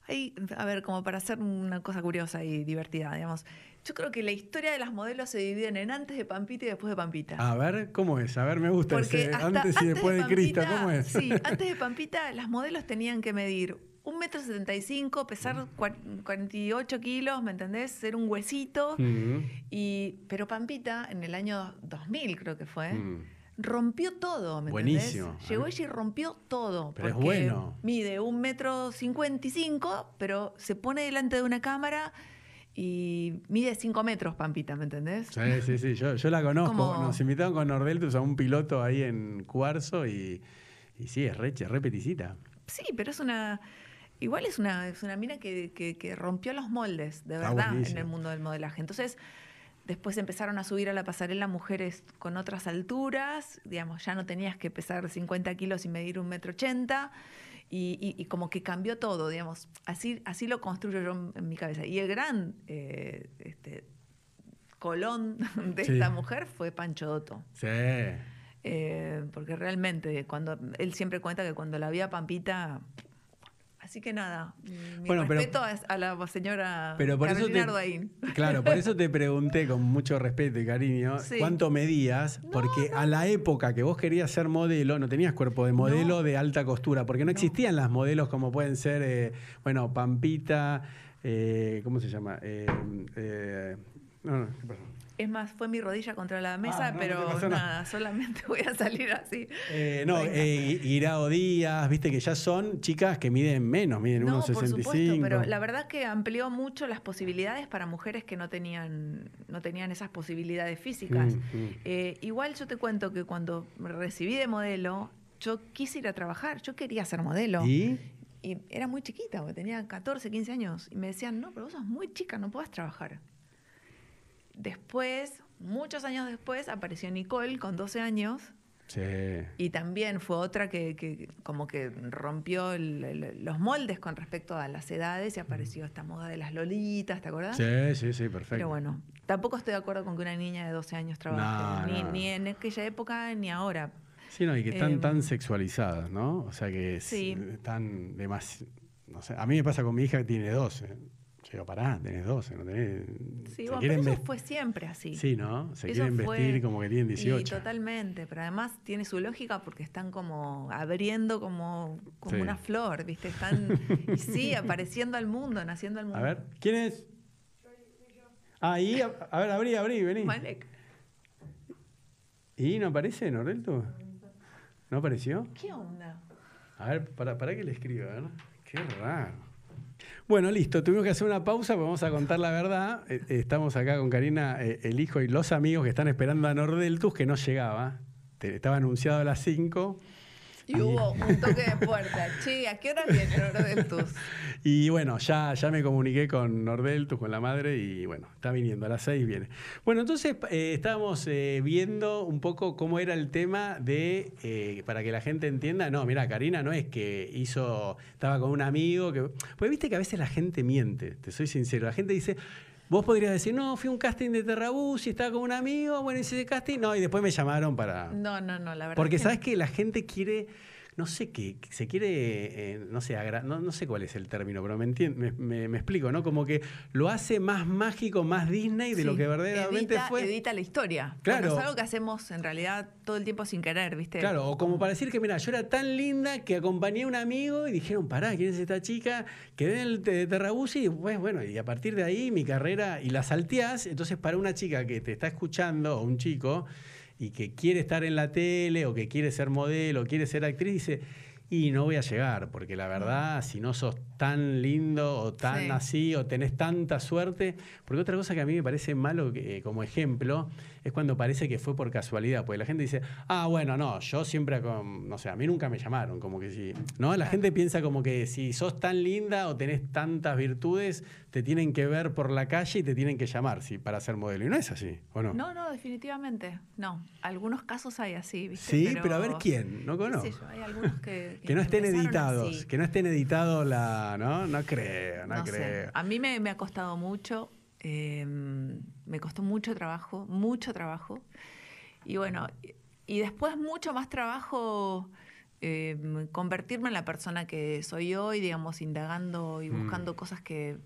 Hay, a ver, como para hacer una cosa curiosa y divertida, digamos. Yo creo que la historia de las modelos se dividen en antes de Pampita y después de Pampita. A ver, ¿cómo es? A ver, me gusta ese antes, y después de, de Cristo, ¿cómo es? Sí, antes de Pampita, las modelos tenían que medir un metro setenta y cinco, pesar 48 kilos, ¿me entendés? Ser un huesito. y, pero Pampita, en el año 2000 creo que fue, rompió todo, ¿me Buenísimo. Llegó ella y rompió todo. Pero es bueno. Mide un metro cincuenta y cinco, pero se pone delante de una cámara y mide 5 metros, Pampita, ¿me entendés? Sí, sí, sí, yo, la conozco. Nos invitaron con Nordeltus a un piloto ahí en Cuarzo y, y sí, es re, re peticita. Sí, pero es una Igual es una, es una mina que, rompió los moldes, de verdad, en el mundo del modelaje. Entonces, Después empezaron a subir a la pasarela mujeres con otras alturas, digamos, ya no tenías que pesar 50 kilos y medir un metro ochenta. Y, como que cambió todo, digamos. Así, así lo construyo yo en, mi cabeza. Y el gran eh, este, colón de esta mujer fue Pancho Dotto. Sí. Eh, porque realmente, cuando él siempre cuenta que cuando la vi a Pampita, Así que nada, mi respeto a la señora pero por eso Claro, por eso te pregunté con mucho respeto y cariño cuánto medías, porque a la época que vos querías ser modelo, no tenías cuerpo de modelo de alta costura, porque no, existían las modelos como pueden ser, eh, bueno, Pampita, eh, ¿cómo se llama? Eh, no, no, ¿qué? Es más, fue mi rodilla contra la mesa, ah, pero nada, solamente voy a salir así. Eh, no, eh, Irao Díaz, viste que ya son chicas que miden menos, miden no, 1,65. Por supuesto, pero la verdad es que amplió mucho las posibilidades para mujeres que no tenían, no tenían esas posibilidades físicas. Mm, mm. Eh, igual yo te cuento que cuando me recibí de modelo, yo quise ir a trabajar, yo quería ser modelo. ¿Y? Y era muy chiquita, porque tenía 14, 15 años. Y me decían, no, pero vos sos muy chica, no puedes trabajar. Después, muchos años después, apareció Nicole con 12 años. Sí. Y también fue otra que, como que rompió los moldes con respecto a las edades y apareció esta moda de las lolitas, ¿te acuerdas? Sí, sí, sí, perfecto. Pero bueno, tampoco estoy de acuerdo con que una niña de 12 años trabaje, ni, en aquella época ni ahora. Sí, no, y que están em, tan sexualizadas, ¿no? O sea que están demasiado... No sé, a mí me pasa con mi hija que tiene 12 digo, pará, tenés 12, no tenés. Sí, bueno, pero eso fue siempre así. Sí, ¿no? Se quieren vestir como que tienen 18. Sí, totalmente, pero además tiene su lógica porque están como abriendo como, como una flor, ¿viste? Están, y sí, apareciendo al mundo, naciendo al mundo. A ver, ¿quién es? Ah, ahí, a, a ver, abrí, abrí, vení. Malek. ¿Y no aparece, Norelto? ¿No apareció? ¿Qué onda? A ver, para, para que le escriba, ¿no? Qué raro. Bueno, listo, tuvimos que hacer una pausa, vamos a contar la verdad. Eh, eh, estamos acá con Karina, eh, el hijo y los amigos que están esperando a Nordeltus, que no llegaba. Estaba anunciado a las 5 y hubo un toque de puerta. Che, ¿a qué hora viene Nordeltus? y bueno, ya, ya me comuniqué con Nordeltus, con la madre, y bueno, está viniendo, a las seis viene. Bueno, entonces eh, estábamos eh, viendo un poco cómo era el tema de, eh, para que la gente entienda, no, mira, Karina no es que hizo, estaba con un amigo, que, pues viste que a veces la gente miente, te soy sincero, la gente dice... Vos podrías decir, no, fui a un casting de Terrabús y estaba con un amigo, bueno, hice ese casting, no, y después me llamaron para... No, no, no, la verdad. Porque sabes que la gente quiere no sé qué, se quiere, eh, no sé, no, no, sé cuál es el término, pero me, me, me, explico, ¿no? Como que lo hace más mágico, más Disney de lo que verdaderamente fue. Edita la historia. Claro. es algo que hacemos en realidad todo el tiempo sin querer, ¿viste? Claro, o como para decir que, mira, yo era tan linda que acompañé a un amigo y dijeron, pará, ¿quién es esta chica? Quedé en el Terrabusi y pues bueno, y a partir de ahí mi carrera, y la salteás, entonces para una chica que te está escuchando, o un chico, y que quiere estar en la tele o que quiere ser modelo quiere ser actriz, dice, y no voy a llegar, porque la verdad, si no sos tan lindo o tan así o tenés tanta suerte, porque otra cosa que a mí me parece malo que, como ejemplo es cuando parece que fue por casualidad, porque la gente dice, ah, bueno, no, yo siempre, no sé, a mí nunca me llamaron, como que si, ¿no? La gente piensa como que si sos tan linda o tenés tantas virtudes, te tienen que ver por la calle y te tienen que llamar sí, para ser modelo. Y no es así, ¿o no? No, no, definitivamente. No. Algunos casos hay así, ¿viste? Sí, pero, a ver quién, no conozco. hay algunos que. Que, no estén editados, que no estén editados la. ¿No? No creo, no, creo. A mí me, me ha costado mucho. Em, me costó mucho trabajo, mucho trabajo. Y bueno, y después mucho más trabajo em, convertirme en la persona que soy hoy, digamos, indagando y mm. buscando cosas que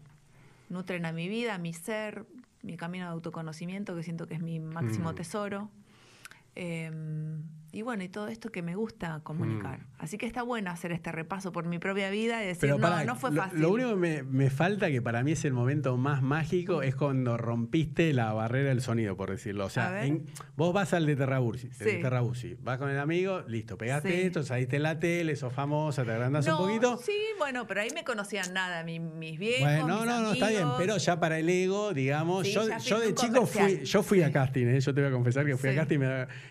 nutren a mi vida, a mi ser, mi camino de autoconocimiento, que siento que es mi máximo mm. tesoro. Em, y bueno, y todo esto que me gusta comunicar. Mm. Así que está bueno hacer este repaso por mi propia vida y decir, no, no fue fácil. Lo, único que me, falta, que para mí es el momento más mágico, es cuando rompiste la barrera del sonido, por decirlo. O sea, vos vas al de Terrabusi, vas con el amigo, listo, pegaste esto, saliste en la tele, sos famosa, te agrandas un poquito. Sí, bueno, pero ahí me conocían nada, mis, mis viejos. Bueno, no, no, no, está bien, pero ya para el ego, digamos, yo, yo de chico fui, yo fui a casting, ¿eh? yo te voy a confesar que fui a casting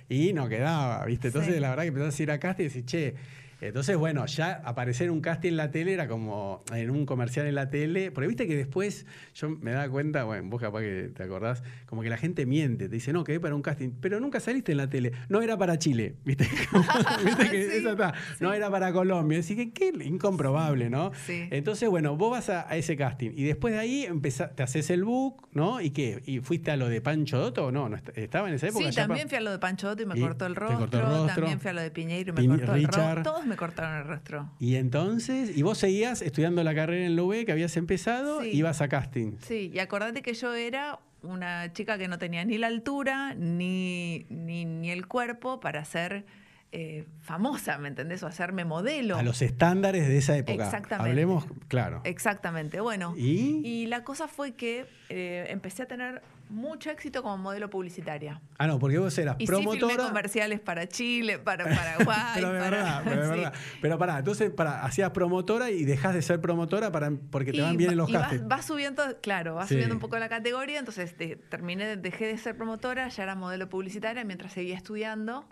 y no quedaba. ¿Viste? Entonces, la verdad que empezás a ir a casting y decís, che, Entonces, bueno, ya aparecer en un casting en la tele era como en un comercial en la tele, porque viste que después yo me daba cuenta, bueno, vos capaz que te acordás, como que la gente miente, te dice, no, quedé para un casting, pero nunca saliste en la tele. No era para Chile, viste, ¿Viste que eso está. No era para Colombia. Así que qué incomprobable, ¿no? Sí. Entonces, bueno, vos vas a, a ese casting y después de ahí empezá- te haces el book, ¿no? ¿Y qué? ¿Y fuiste a lo de Pancho Dotto o no? ¿No est- ¿Estaba en esa época? Sí, también pa- fui a lo de Pancho Dotto y me Y cortó el rostro. cortó el rostro. También fui a lo de Piñeiro y me cortó el rostro. Todos me cortaron el rostro. Y entonces, y vos seguías estudiando la carrera en la UB que habías empezado, Sí. ibas a casting. Sí, y acordate que yo era una chica que no tenía ni la altura ni, ni, ni el cuerpo para ser eh, famosa, ¿me entendés? O hacerme modelo. A los estándares de esa época. Exactamente. Hablemos, claro. Exactamente. Bueno, ¿Y? y la cosa fue que eh, empecé a tener mucho éxito como modelo publicitaria. Ah, no, porque vos eras Y sí filmé promotora. comerciales para Chile, para Paraguay. pero de para- verdad, pero de sí. verdad. Pero pará, entonces pará, hacías promotora y dejás de ser promotora para, porque te Y van bien los y vas- castings. vas subiendo, claro, vas Sí. subiendo un poco la categoría, entonces de- terminé, dejé de ser promotora, ya era modelo publicitaria mientras seguía estudiando.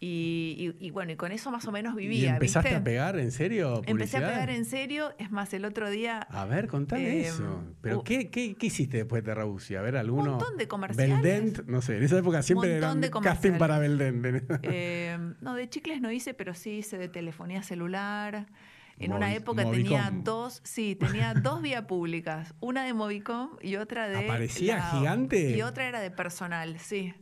Y, y- y bueno, y con eso más o menos vivía. ¿Y empezaste ¿viste? a pegar en serio? Empecé a publicidad? pegar en serio, es más, el otro día A ver, contame Eh, eso. ¿Pero uh, qué, qué, qué hiciste después de Terrabusi? A ver, alguno. montón de comerciales. Beldent, no sé, en esa época siempre era un casting para Beldent. Eh, no, de chicles no hice, pero sí hice de telefonía celular. En Movi- una época tenía dos, sí, tenía dos vías públicas, una de Movicom y otra de... ¿Aparecía gigante? Y otra era de personal, sí.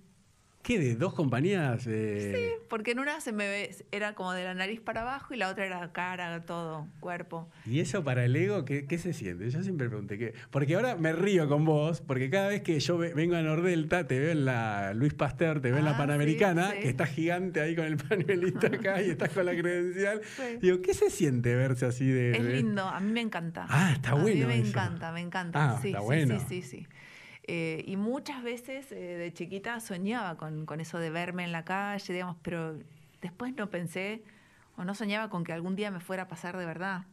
¿Qué? ¿De dos compañías? eh? Sí, porque en una se me ve, era como de la nariz para abajo y la otra era cara, todo, cuerpo. ¿Y eso para el ego qué, qué se siente? Yo siempre pregunté qué. Porque ahora me río con vos, porque cada vez que yo ve- vengo a Nordelta, te veo en la Luis Pasteur, te veo en la Ah, Panamericana, sí, sí. que estás gigante ahí con el pañuelito acá y estás con la credencial. Sí. Digo, ¿qué se siente verse así de.? Es lindo, a mí me encanta. Ah, está A bueno mí me eso. encanta, me encanta. Ah, sí, está sí, bueno. sí, sí, sí. Eh, y muchas veces eh, de chiquita soñaba con, con eso de verme en la calle, digamos, pero después no pensé o no soñaba con que algún día me fuera a pasar de verdad.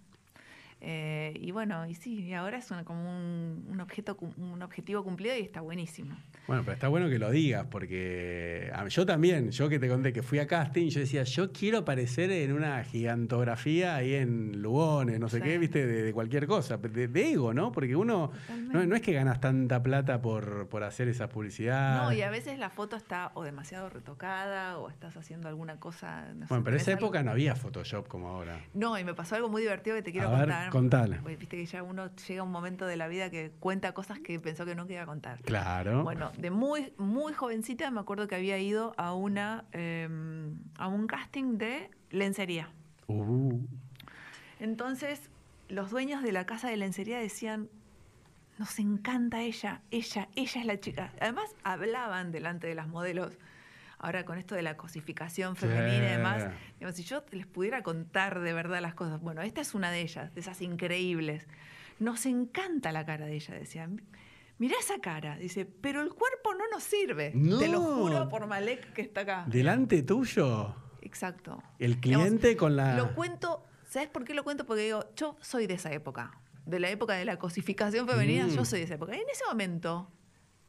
Eh, y bueno, y sí, y ahora es una- como un, un objeto, un objetivo cumplido y está buenísimo. Bueno, pero está bueno que lo digas, porque a- yo también, yo que te conté que fui a casting, yo decía, yo quiero aparecer en una gigantografía ahí en Lugones, no sé Sí. qué, viste, de, de cualquier cosa, de, de ego, ¿no? Porque uno, no, no es que ganas tanta plata por, por hacer esa publicidad. No, y a veces la foto está o demasiado retocada o estás haciendo alguna cosa. no sé, bueno, pero en esa algo- época no había Photoshop como ahora. No, y me pasó algo muy divertido que te quiero A ver, Porque Viste que ya uno llega a un momento de la vida que cuenta cosas que pensó que nunca iba a contar. Claro. Bueno, de muy, muy jovencita me acuerdo que había ido a una eh, a un casting de lencería. Uh, Entonces, los dueños de la casa de lencería decían, nos encanta ella, ella, ella es la chica. Además, hablaban delante de las modelos. Ahora con esto de la cosificación femenina y demás, digamos, si yo les pudiera contar de verdad las cosas, bueno, esta es una de ellas, de esas increíbles. Nos encanta la cara de ella, decían. Mirá esa cara, dice, pero el cuerpo no nos sirve. Te lo juro por Malek que está acá. delante tuyo, Exacto. el Digamos, cliente con la... Lo cuento, ¿sabes por qué lo cuento? Porque digo, yo soy de esa época, de la época de la cosificación femenina, Mm. yo soy de esa época. En ese momento,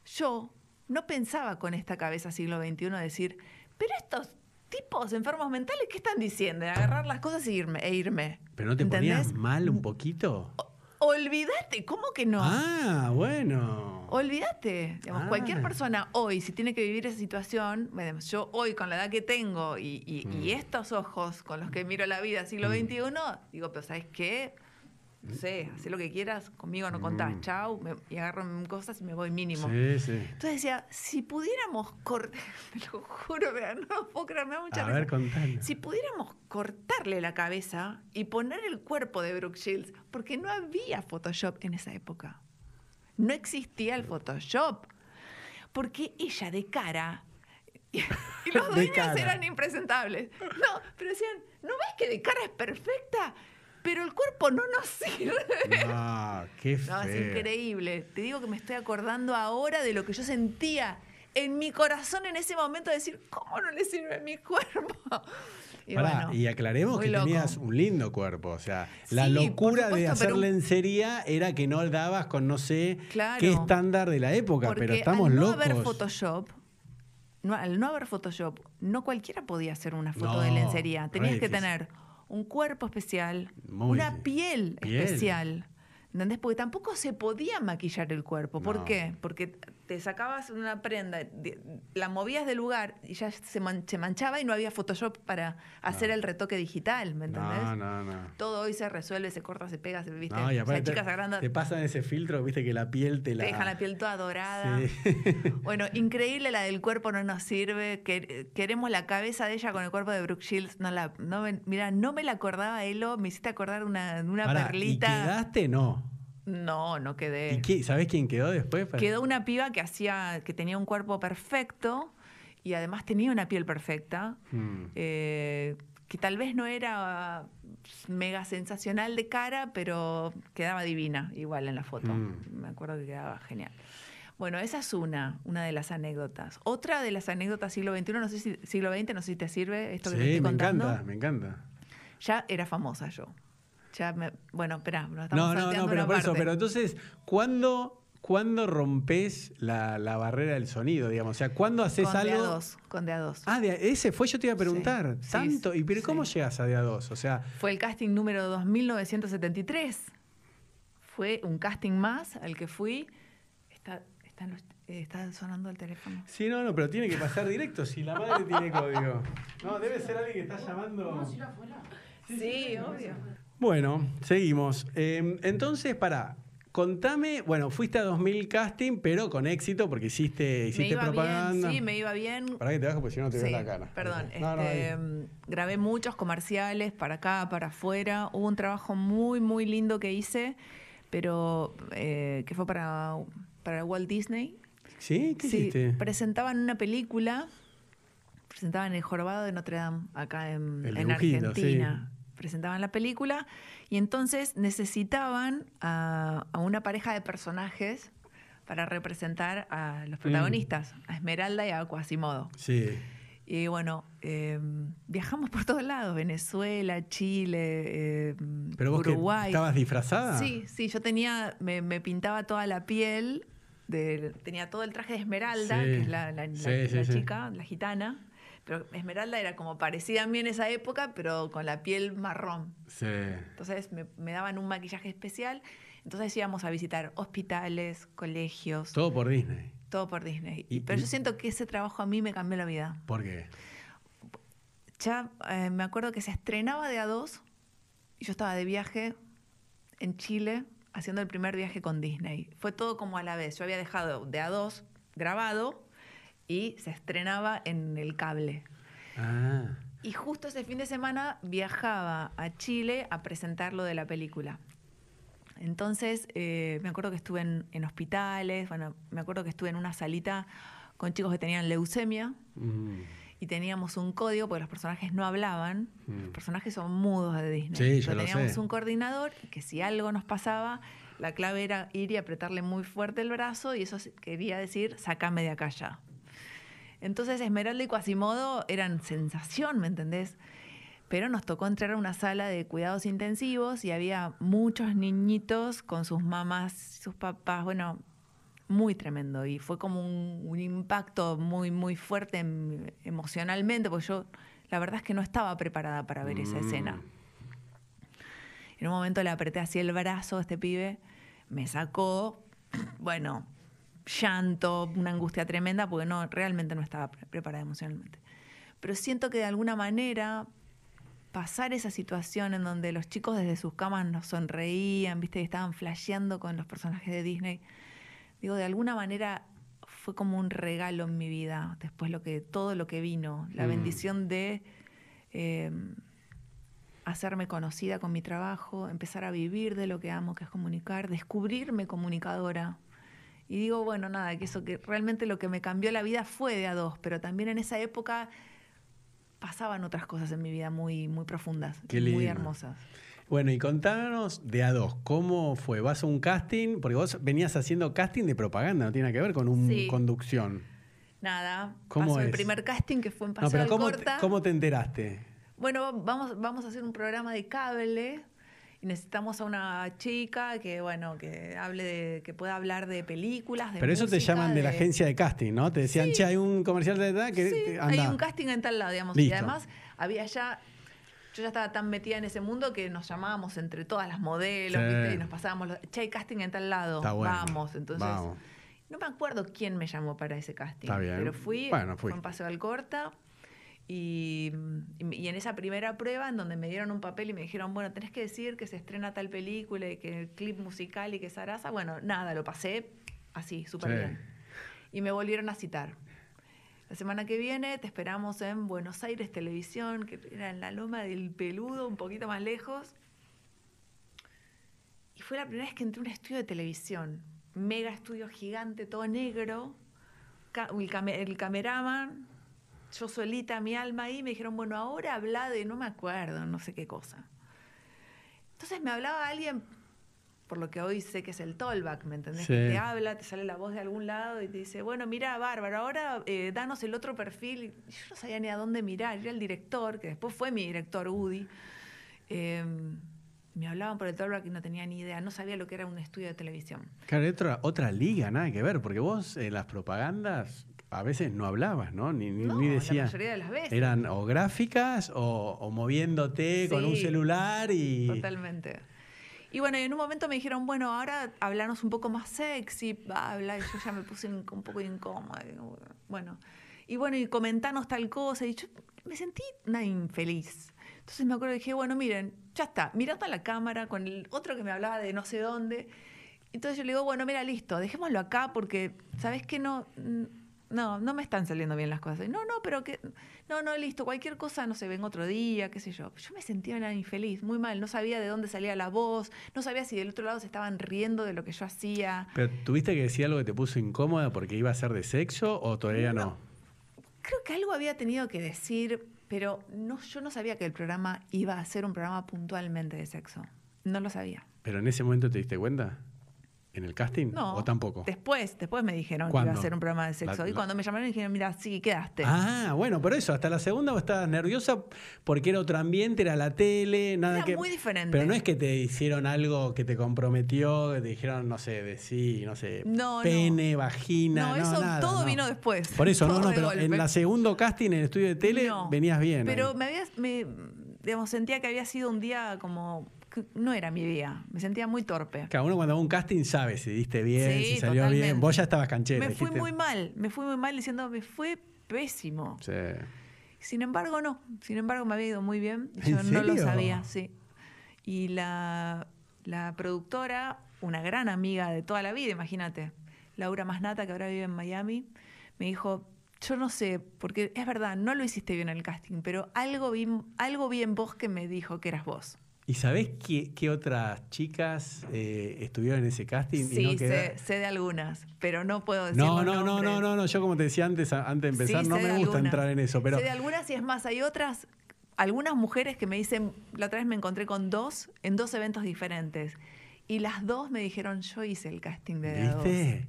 yo no pensaba con esta cabeza siglo XXI decir, pero estos tipos enfermos mentales, ¿qué están diciendo? Agarrar las cosas e irme. E irme. ¿Pero no te ¿Entendés? ponías mal un poquito? Olvídate, ¿cómo que no? Ah, bueno. Olvídate. Digamos, Ah. Cualquier persona hoy, si tiene que vivir esa situación, yo hoy con la edad que tengo y, y- y Mm. estos ojos con los que miro la vida siglo XXI, digo, pero ¿sabes qué? No sé, haz lo que quieras, conmigo no contás, Mm. chau, me- y agarro cosas y me voy mínimo. Sí, sí. Entonces decía, si pudiéramos cortar, te lo juro, mira, no puedo creer, me da mucha A risa. ver, contalo. Si pudiéramos cortarle la cabeza y poner el cuerpo de Brooke Shields, porque no había Photoshop en esa época. No existía el Photoshop. Porque ella de cara. Y, los dueños eran impresentables. No, pero decían, ¿no ves que de cara es perfecta? Pero el cuerpo no nos sirve. Ah, qué feo. No, es increíble. Te digo que me estoy acordando ahora de lo que yo sentía en mi corazón en ese momento de decir, ¿cómo no le sirve mi cuerpo? Y, Pará, bueno, y aclaremos que loco. tenías un lindo cuerpo. O sea, la Sí, locura de hacer pero lencería era que no dabas con no sé Claro. qué estándar de la época, Porque pero estamos al no locos. haber Photoshop, no, al no haber Photoshop, no cualquiera podía hacer una foto No, de lencería. Tenías que tener un cuerpo especial, una piel, especial. ¿Entendés? Porque tampoco se podía maquillar el cuerpo. ¿Por qué? Porque te sacabas una prenda, la movías del lugar y ya se, manchaba y no había Photoshop para hacer el retoque digital, ¿me entendés? No, no, no. Todo hoy se resuelve, se corta, se pega, se viste. No, y aparte te, te pasan ese filtro, viste que la piel te la. Te dejan la piel toda dorada. bueno, increíble la del cuerpo no nos sirve. queremos la cabeza de ella con el cuerpo de Brooke Shields. No la, no, mira, no me la acordaba, Elo, me hiciste acordar una, una perlita. ¿Y quedaste? No. No, no quedé. ¿Y sabes quién quedó después? Quedó una piba que hacía, que tenía un cuerpo perfecto y además tenía una piel perfecta, hmm. eh, que tal vez no era mega sensacional de cara, pero quedaba divina igual en la foto. Hmm. Me acuerdo que quedaba genial. Bueno, esa es una, una de las anécdotas. Otra de las anécdotas siglo XXI, no sé si siglo XX, no sé si te sirve esto que te estoy me contando. me encanta, me encanta. Ya era famosa yo bueno, espera, no, no, no, pero por eso, pero entonces, ¿cuándo, ¿cuándo rompes la, barrera del sonido, digamos? O sea, ¿cuándo haces con algo? De a dos, con de a dos. Ah, ese fue, yo te iba a preguntar. tanto. ¿Y pero cómo llegas a de a dos? O sea. Fue el casting número 2973. Fue un casting más al que fui. Está, está, sonando el teléfono. Sí, no, no, pero tiene que pasar directo si la madre tiene código. No, debe ser alguien que está llamando. sí obvio. Bueno, seguimos. Em, entonces, para, contame, bueno, fuiste a 2000 casting, pero con éxito porque hiciste, hiciste propaganda. sí, me iba bien. Para que te bajo porque si no te veo la cara. Perdón, este, grabé muchos comerciales para acá, para afuera. Hubo un trabajo muy, muy lindo que hice, pero eh, que fue para, para Walt Disney. ¿Sí? ¿Qué hiciste? Presentaban una película, presentaban El Jorobado de Notre Dame, acá en, en Argentina presentaban la película y entonces necesitaban a, una pareja de personajes para representar a los mm. protagonistas, a Esmeralda y a Quasimodo. Sí. Y bueno, em, viajamos por todos lados, Venezuela, Chile, eh, ¿Pero vos Uruguay. ¿Estabas disfrazada? Sí, sí, yo tenía, me, pintaba toda la piel, de, tenía todo el traje de Esmeralda, que es la, chica, la gitana. Pero Esmeralda era como parecida a mí en esa época, pero con la piel marrón. Sí. Entonces me, daban un maquillaje especial. Entonces íbamos a visitar hospitales, colegios. Todo por Disney. Todo por Disney. pero yo siento que ese trabajo a mí me cambió la vida. ¿Por qué? Ya eh, me acuerdo que se estrenaba de A2 y yo estaba de viaje en Chile haciendo el primer viaje con Disney. Fue todo como a la vez. Yo había dejado de A2 grabado y se estrenaba en el cable. Ah. Y justo ese fin de semana viajaba a Chile a presentar lo de la película. Entonces, eh, me acuerdo que estuve en, hospitales, bueno, me acuerdo que estuve en una salita con chicos que tenían leucemia mm. y teníamos un código porque los personajes no hablaban, mm. los personajes son mudos de Disney. Sí, teníamos un coordinador que si algo nos pasaba, la clave era ir y apretarle muy fuerte el brazo y eso quería decir, sacame de acá ya. Entonces Esmeralda y Quasimodo eran sensación, ¿me entendés? Pero nos tocó entrar a una sala de cuidados intensivos y había muchos niñitos con sus mamás, sus papás, bueno, muy tremendo. Y fue como un, impacto muy, muy fuerte emocionalmente, porque yo la verdad es que no estaba preparada para ver esa escena. Mm. En un momento le apreté así el brazo a este pibe, me sacó, bueno, llanto, una angustia tremenda, porque no, realmente no estaba preparada emocionalmente. Pero siento que de alguna manera pasar esa situación en donde los chicos desde sus camas nos sonreían, viste, y estaban flasheando con los personajes de Disney, digo, de alguna manera fue como un regalo en mi vida, después lo que, todo lo que vino, la mm. bendición de em, hacerme conocida con mi trabajo, empezar a vivir de lo que amo, que es comunicar, descubrirme comunicadora. Y digo, bueno, nada, que eso que realmente lo que me cambió la vida fue de a dos, pero también en esa época pasaban otras cosas en mi vida muy, muy profundas, muy hermosas. Bueno, y contanos de a dos, ¿cómo fue? ¿Vas a un casting? Porque vos venías haciendo casting de propaganda, no tiene que ver con un conducción. Nada, ¿Cómo pasó el primer casting que fue en Paseo no, pero ¿cómo, ¿cómo te enteraste? Bueno, vamos, vamos a hacer un programa de cable necesitamos a una chica que, bueno, que hable de, que pueda hablar de películas, de Pero eso te llaman de... la agencia de casting, ¿no? Te decían, che, hay un comercial de edad que sí, hay un casting en tal lado, digamos. Y además había ya yo ya estaba tan metida en ese mundo que nos llamábamos entre todas las modelos, ¿viste? Y nos pasábamos, los, che, hay casting en tal lado, vamos. Entonces, no me acuerdo quién me llamó para ese casting, pero fui, bueno, fui. en Paseo Alcorta. Y, y, en esa primera prueba, en donde me dieron un papel y me dijeron, bueno, tenés que decir que se estrena tal película y que el clip musical y que Sarasa, bueno, nada, lo pasé así, súper bien. Y me volvieron a citar. La semana que viene te esperamos en Buenos Aires Televisión, que era en la Loma del Peludo, un poquito más lejos. Y fue la primera vez que entré a un estudio de televisión. Mega estudio gigante, todo negro. El, el cameraman, yo solita, mi alma ahí, me dijeron, bueno, ahora habla de, no me acuerdo, no sé qué cosa. Entonces me hablaba alguien por lo que hoy sé que es el tollback, ¿me entendés? Que te habla, te sale la voz de algún lado y te dice, bueno, mira, Bárbara, ahora eh, danos el otro perfil. Y yo no sabía ni a dónde mirar. Era el director, que después fue mi director, Udi. Em, me hablaban por el tollback y no tenía ni idea. No sabía lo que era un estudio de televisión. Claro, otra, otra liga, nada que ver, porque vos en las propagandas a veces no hablabas, ¿no? Ni, ni, decías. La mayoría de las veces. Eran o gráficas o, moviéndote con un celular y. Totalmente. Y bueno, en un momento me dijeron, bueno, ahora hablarnos un poco más sexy, habla, y yo ya me puse un poco incómoda. Bueno, y bueno, y comentanos tal cosa, y yo me sentí una infeliz. Entonces me acuerdo y dije, bueno, miren, ya está, mirando a la cámara con el otro que me hablaba de no sé dónde. Entonces yo le digo, bueno, mira, listo, dejémoslo acá porque, ¿sabes qué? No, no, no me están saliendo bien las cosas. No, no, pero que, no, no, listo, cualquier cosa, no sé, ven otro día, qué sé yo. Yo me sentía una infeliz, muy mal, no sabía de dónde salía la voz, no sabía si del otro lado se estaban riendo de lo que yo hacía. ¿Pero tuviste que decir algo que te puso incómoda porque iba a ser de sexo o todavía no? Creo que algo había tenido que decir, pero no, yo no sabía que el programa iba a ser un programa puntualmente de sexo. No lo sabía. ¿Pero en ese momento te diste cuenta? ¿En el casting? No. ¿O tampoco? Después, después me dijeron que iba a ser un programa de sexo. y cuando me llamaron dijeron, mira, sí, quedaste. Ah, bueno, pero eso, hasta la segunda vos estabas nerviosa porque era otro ambiente, era la tele, nada era que. muy diferente. Pero no es que te hicieron algo que te comprometió, que te dijeron, no sé, de sí, no sé, pene, vagina. No, eso todo vino después. Por eso, no, no, pero en la segundo casting en el estudio de tele venías bien. Pero me habías, me, digamos, sentía que había sido un día como no era mi día. Me sentía muy torpe. Cada uno cuando va a un casting sabe si diste bien, si salió bien. Vos ya estabas canchera. Me fui muy mal, me fui muy mal diciendo, me fue pésimo. Sí. Sin embargo, no. Sin embargo, me había ido muy bien. Yo no lo sabía, sí. Y la, la productora, una gran amiga de toda la vida, imagínate, Laura Masnata, que ahora vive en Miami, me dijo, yo no sé, porque es verdad, no lo hiciste bien en el casting, pero algo vi, algo vi en vos que me dijo que eras vos. ¿Y sabés qué, otras chicas eh, estuvieron en ese casting? Sí, y sé, de algunas, pero no puedo decir. No, no, no, no, no, no. Yo, como te decía antes, antes de empezar, no me gusta entrar en eso. Pero... Sé de algunas y es más, hay otras, algunas mujeres que me dicen, la otra vez me encontré con dos en dos eventos diferentes. Y las dos me dijeron, yo hice el casting de ¿Viste?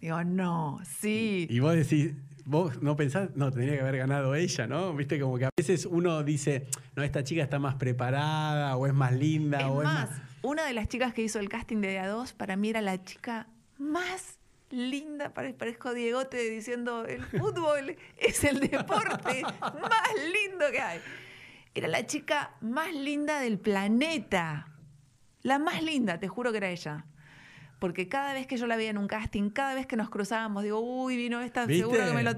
Digo, no, sí. Y vos decís, vos no pensás, no, tendría que haber ganado ella, ¿no? Viste, como que a veces uno dice, no, esta chica está más preparada, o es más linda, o más, es más. Una de las chicas que hizo el casting de A2, para mí era la chica más linda, parezco Diegote diciendo, el fútbol es el deporte más lindo que hay. Era la chica más linda del planeta. La más linda, te juro que era ella porque cada vez que yo la veía en un casting, cada vez que nos cruzábamos, digo, uy, vino esta, seguro que me lo...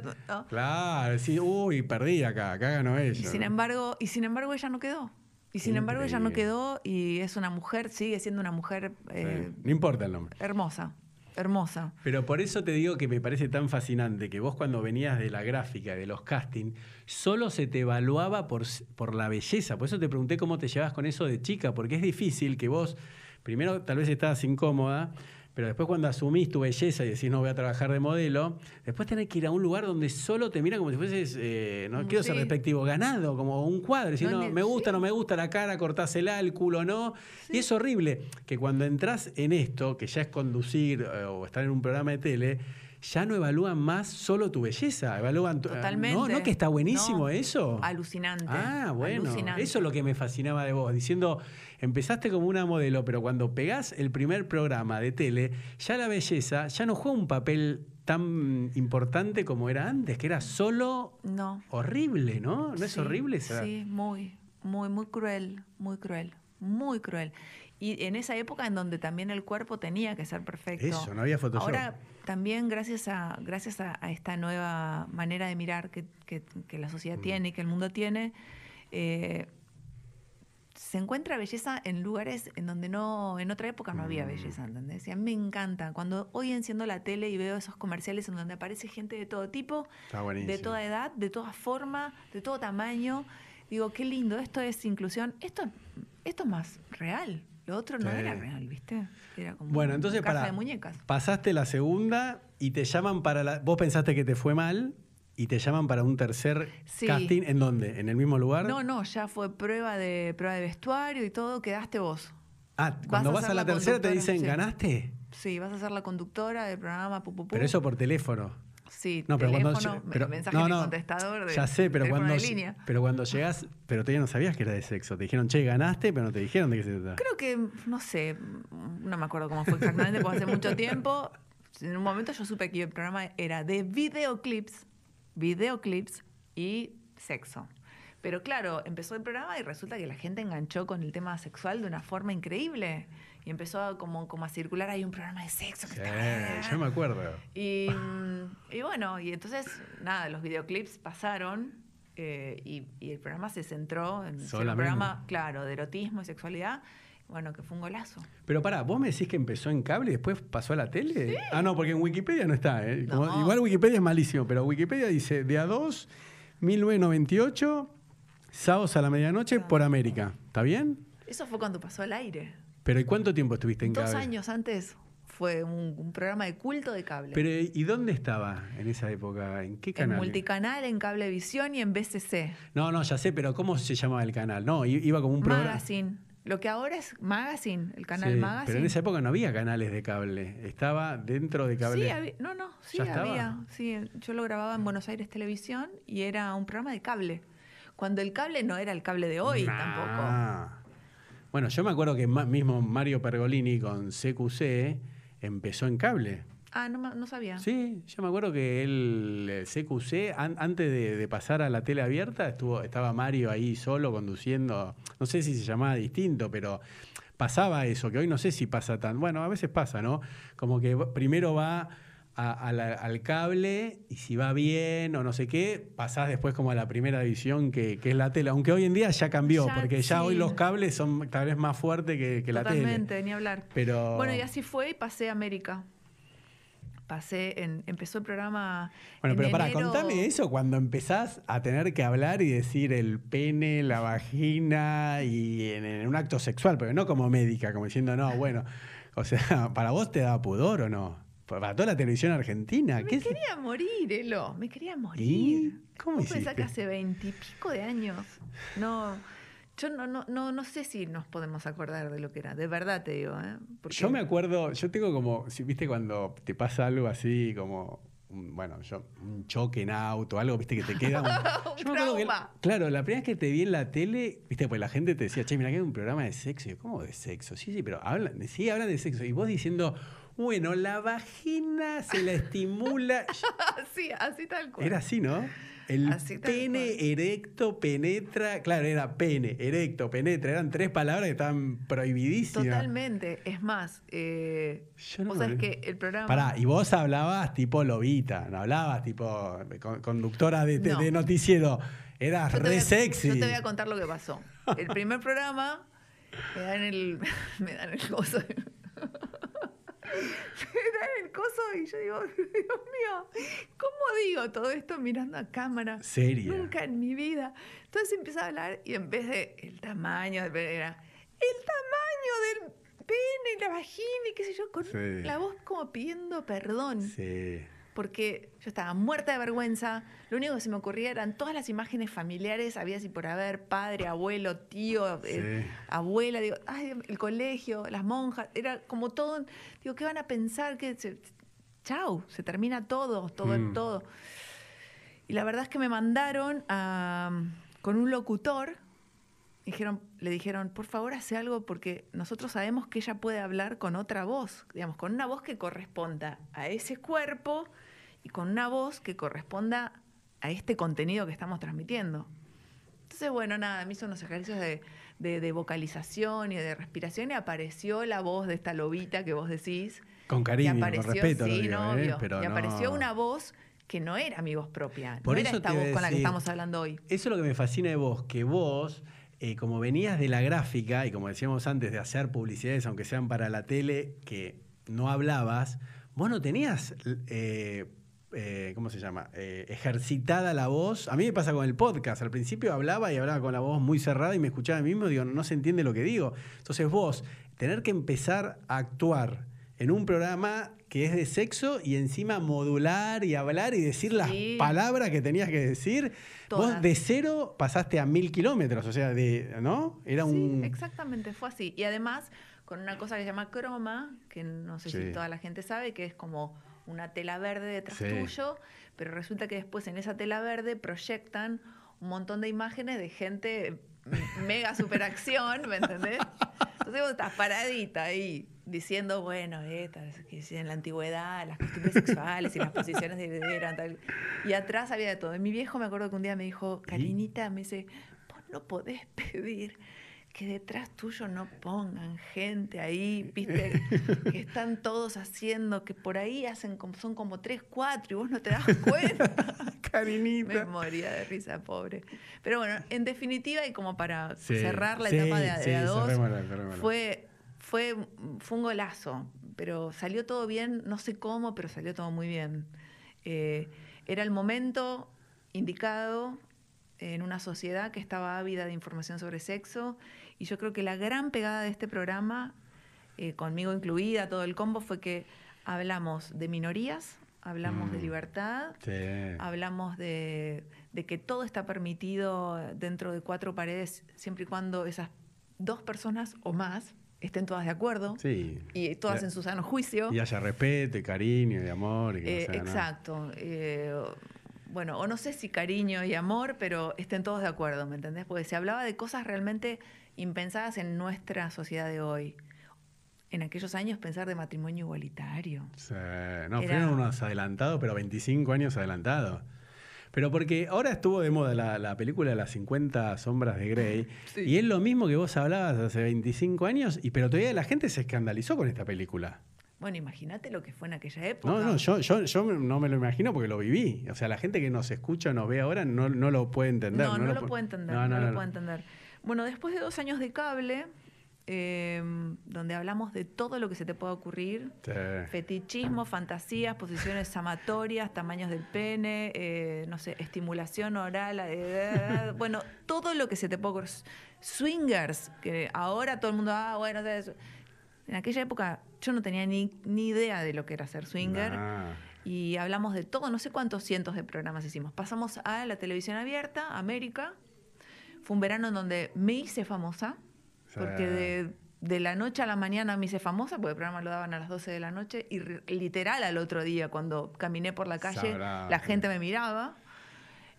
Claro, sí, uy, perdí acá, acá ganó ella. Y sin, embargo, y sin embargo ella no quedó. Y sin embargo ella no quedó y es una mujer, sigue siendo una mujer... Eh, no importa el nombre. Hermosa. Hermosa. Pero por eso te digo que me parece tan fascinante que vos cuando venías de la gráfica, de los castings, solo se te evaluaba por, por la belleza. Por eso te pregunté cómo te llevas con eso de chica, porque es difícil que vos primero tal vez estabas incómoda, pero después cuando asumís tu belleza y decís no voy a trabajar de modelo, después tenés que ir a un lugar donde solo te mira como si fueses, eh, no quiero ser respectivo, ganado, como un cuadro, diciendo no, me gusta, no me gusta la cara, cortásela, el culo no. Y es horrible que cuando entras en esto, que ya es conducir eh, o estar en un programa de tele, ya no evalúan más solo tu belleza, evalúan tu, Totalmente. ¿no? ¿No que está buenísimo eso? Alucinante. Ah, bueno. Eso es lo que me fascinaba de vos, diciendo, empezaste como una modelo, pero cuando pegás el primer programa de tele, ya la belleza ya no juega un papel tan importante como era antes, que era solo no. horrible, ¿no? ¿No es horrible? Sí, muy. muy, muy cruel, muy cruel, muy cruel. Y en esa época en donde también el cuerpo tenía que ser perfecto. Eso, no había Photoshop. Ahora también gracias a, gracias a, esta nueva manera de mirar que, la sociedad mm. tiene y que el mundo tiene, eh, se encuentra belleza en lugares en donde no, en otra época no había mm. belleza, ¿entendés? Y a mí me encanta. Cuando hoy enciendo la tele y veo esos comerciales en donde aparece gente de todo tipo, de toda edad, de toda forma, de todo tamaño, digo, qué lindo, esto es inclusión, esto, esto es más real. Lo otro no era real, ¿viste? Era como bueno, entonces para, de muñecas. Pasaste la segunda y te llaman para la. Vos pensaste que te fue mal y te llaman para un tercer casting. ¿En dónde? ¿En el mismo lugar? No, no, ya fue prueba de prueba de vestuario y todo, quedaste vos. Ah, cuando vas a, la, tercera te dicen, ¿ganaste? Sí, vas a ser la conductora del programa Pupupu. Pero eso por teléfono. Sí, no, pero teléfono, cuando, pero, mensaje no, no, contestador de Ya sé, pero cuando, pero cuando llegas, pero todavía no sabías que era de sexo. Te dijeron, che, ganaste, pero no te dijeron de qué se trata. Creo que, no sé, no me acuerdo cómo fue exactamente, porque hace mucho tiempo. En un momento yo supe que el programa era de videoclips, videoclips y sexo. Pero claro, empezó el programa y resulta que la gente enganchó con el tema sexual de una forma increíble. Y empezó a, como, como a circular hay un programa de sexo que yo me acuerdo. Y, y, bueno y entonces nada los videoclips pasaron eh, y, y, el programa se centró en un programa claro de erotismo y sexualidad bueno, que fue un golazo. Pero pará, ¿vos me decís que empezó en cable y después pasó a la tele? Ah, no, porque en Wikipedia no está. ¿eh? igual Wikipedia es malísimo, pero Wikipedia dice de a 2, 1998, sábados a la medianoche por América. ¿Está bien? Eso fue cuando pasó al aire. ¿Pero y cuánto tiempo estuviste en cable? Dos años antes fue un, programa de culto de cable. Pero ¿y dónde estaba en esa época? ¿En qué canal? En Multicanal, en Cablevisión y en BCC. No, no, ya sé, pero ¿cómo se llamaba el canal? No, iba como un programa... Magazine. Lo que ahora es Magazine, el canal Magazine. Pero en esa época no había canales de cable, estaba dentro de cable. Sí, había, no, no, sí había. Sí, yo lo grababa en Buenos Aires Televisión y era un programa de cable. Cuando el cable no era el cable de hoy tampoco. Bueno, yo me acuerdo que mismo Mario Pergolini con CQC empezó en cable. Ah, no, sabía. Sí, yo me acuerdo que el CQC, antes de, pasar a la tele abierta, estuvo, estaba Mario ahí solo conduciendo, no sé si se llamaba distinto, pero pasaba eso, que hoy no sé si pasa tan, bueno, a veces pasa, ¿no? Como que primero va al cable y si va bien o no sé qué, pasás después como a la primera división que, es la tele. Aunque hoy en día ya cambió, porque ya hoy los cables son tal vez más fuertes que, la tele. Totalmente, ni hablar. Pero... Bueno, y así fue y pasé a América. Pasé en, empezó el programa. Bueno, pero para, contame eso cuando empezás a tener que hablar y decir el pene, la vagina y en, en un acto sexual, pero no como médica, como diciendo, no, bueno, o sea, ¿para vos te da pudor o no? para toda la televisión argentina. Me quería morir, Elo, me quería morir. ¿Cómo ¿Vos pensás que hace veintipico de años? No, yo no, no, no, no sé si nos podemos acordar de lo que era, de verdad te digo. ¿eh? Yo me acuerdo, yo tengo como, si viste cuando te pasa algo así como bueno, yo, un choque en auto, algo, viste, que te queda. Un, trauma. claro, la primera vez que te vi en la tele, viste, pues la gente te decía, che, mira que hay un programa de sexo. Y yo, ¿cómo de sexo? Sí, sí, pero hablan, sí, hablan de sexo. Y vos diciendo, bueno, la vagina se la estimula. sí, así tal cual. Era así, ¿no? El pene erecto penetra, claro, era pene, erecto, penetra, eran tres palabras que estaban prohibidísimas. Totalmente, es más, eh, Yo no vos sabés que el programa... Pará, y vos hablabas tipo lobita, no hablabas tipo conductora de, noticiero, eras re sexy. Yo te voy a contar lo que pasó. El primer programa me dan el, me dan el gozo da el coso y yo digo, Dios mío, ¿cómo digo todo esto mirando a cámara? Seria. Nunca en mi vida. Entonces empieza a hablar y en vez de el tamaño del pene era el tamaño del pene y la vagina y qué sé yo, con la voz como pidiendo perdón. Sí porque yo estaba muerta de vergüenza. Lo único que se me ocurría eran todas las imágenes familiares, había así por haber, padre, abuelo, tío, eh, abuela, digo, ay, el colegio, las monjas, era como todo, digo, ¿qué van a pensar? que Chau, se termina todo, todo, mm. todo. Y la verdad es que me mandaron con un locutor, dijeron, le dijeron, por favor, hace algo porque nosotros sabemos que ella puede hablar con otra voz, digamos, con una voz que corresponda a ese cuerpo y con una voz que corresponda a este contenido que estamos transmitiendo. Entonces, bueno, nada, me hizo unos ejercicios de, de, vocalización y de respiración y apareció la voz de esta lobita que vos decís. Con cariño, apareció, con respeto. Sí, digo, ¿eh? y apareció una voz que no era mi voz propia, Por no eso era esta voz con la que estamos hablando hoy. Eso es lo que me fascina de vos, que vos, eh, como venías de la gráfica y como decíamos antes de hacer publicidades, aunque sean para la tele, que no hablabas, vos no tenías, eh, eh, ¿cómo se llama? Eh, ejercitada la voz. A mí me pasa con el podcast. Al principio hablaba y hablaba con la voz muy cerrada y me escuchaba a mí mismo, digo, no se entiende lo que digo. Entonces vos, tener que empezar a actuar en un programa que es de sexo y encima modular y hablar y decir las Sí. palabras que tenías que decir. Vos de cero pasaste a mil kilómetros, o sea, de, ¿no? Era Sí, un... exactamente, fue así. Y además, con una cosa que se llama croma, que no sé Sí. si toda la gente sabe, que es como una tela verde detrás Sí. tuyo, pero resulta que después en esa tela verde proyectan un montón de imágenes de gente mega superacción, ¿me entendés? Entonces vos estás paradita ahí diciendo, bueno, esta, es que si en la antigüedad, las costumbres sexuales y las posiciones de eran tal. Y atrás había de todo. Y mi viejo me acuerdo que un día me dijo, Karinita, me dice, vos no podés pedir que detrás tuyo no pongan gente ahí, viste, que están todos haciendo, que por ahí hacen como, son como tres, cuatro, y vos no te das cuenta. Me Carinita. moría de risa, pobre. Pero bueno, en definitiva, y como para Sí, cerrar la sí, etapa de, sí, de a dos, cerrémosla, cerrémosla. fue, fue, fue un golazo, pero salió todo bien, no sé cómo, pero salió todo muy bien. Eh, era el momento indicado en una sociedad que estaba ávida de información sobre sexo, y yo creo que la gran pegada de este programa, eh, conmigo incluida, todo el combo, fue que hablamos de minorías, hablamos de Mm. libertad, Sí. Hablamos de, de que todo está permitido dentro de cuatro paredes siempre y cuando esas dos personas o más estén todas de acuerdo Sí. y todas en su sano juicio. Y haya respeto y cariño y amor. Y que no Eh, sea exacto. Eh, bueno, o no sé si cariño y amor, pero estén todos de acuerdo, ¿me entendés? Porque se hablaba de cosas realmente impensadas en nuestra sociedad de hoy. En aquellos años pensar de matrimonio igualitario. Sí, no, Era- fueron unos adelantados, pero 25 años adelantados. Pero porque ahora estuvo de moda la, la película Las 50 sombras de Grey, Sí. y es lo mismo que vos hablabas hace 25 años, y pero todavía la gente se escandalizó con esta película. Bueno, imagínate lo que fue en aquella época. No, no, yo, yo, yo no me lo imagino porque lo viví. O sea, la gente que nos escucha o nos ve ahora no, no lo puede entender. No, no, lo pu- puede entender, No, no, no, lo no. puede entender. Bueno, después de dos años de cable, eh, donde hablamos de todo lo que se te pueda ocurrir, Sí. fetichismo, fantasías, posiciones amatorias, tamaños del pene, eh, no sé, estimulación oral, eh, bueno, todo lo que se te pueda ocurrir. Swingers, que ahora todo el mundo, ah, bueno, en aquella época yo no tenía ni, ni idea de lo que era ser swinger. Nah. Y hablamos de todo, no sé cuántos cientos de programas hicimos. Pasamos a la televisión abierta, América. Fue un verano en donde me hice famosa, porque de, de la noche a la mañana me hice famosa, porque el programa lo daban a las 12 de la noche, y re- literal al otro día, cuando caminé por la calle, Sabrá, la gente me miraba.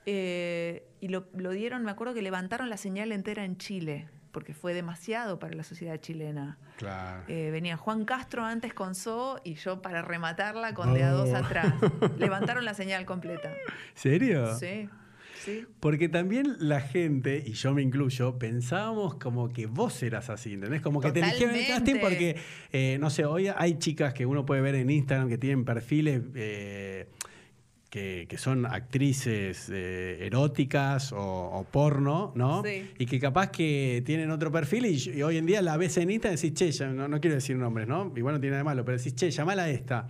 Eh, y lo, lo dieron, me acuerdo que levantaron la señal entera en Chile, porque fue demasiado para la sociedad chilena. Claro. Eh, venía Juan Castro antes con So y yo para rematarla con de a dos atrás. Levantaron la señal completa. ¿Serio? Sí, sí. Porque también la gente, y yo me incluyo, pensábamos como que vos eras así, ¿entendés? Como que te eligieron el casting porque, eh, no sé, hoy hay chicas que uno puede ver en Instagram que tienen perfiles eh, que, que son actrices eh, eróticas o, o porno, ¿no? Sí. Y que capaz que tienen otro perfil y, y hoy en día la ves en Instagram y decís, che, ya- no, no quiero decir nombres, ¿no? Igual no tiene nada de malo, pero decís, che, llamala a esta.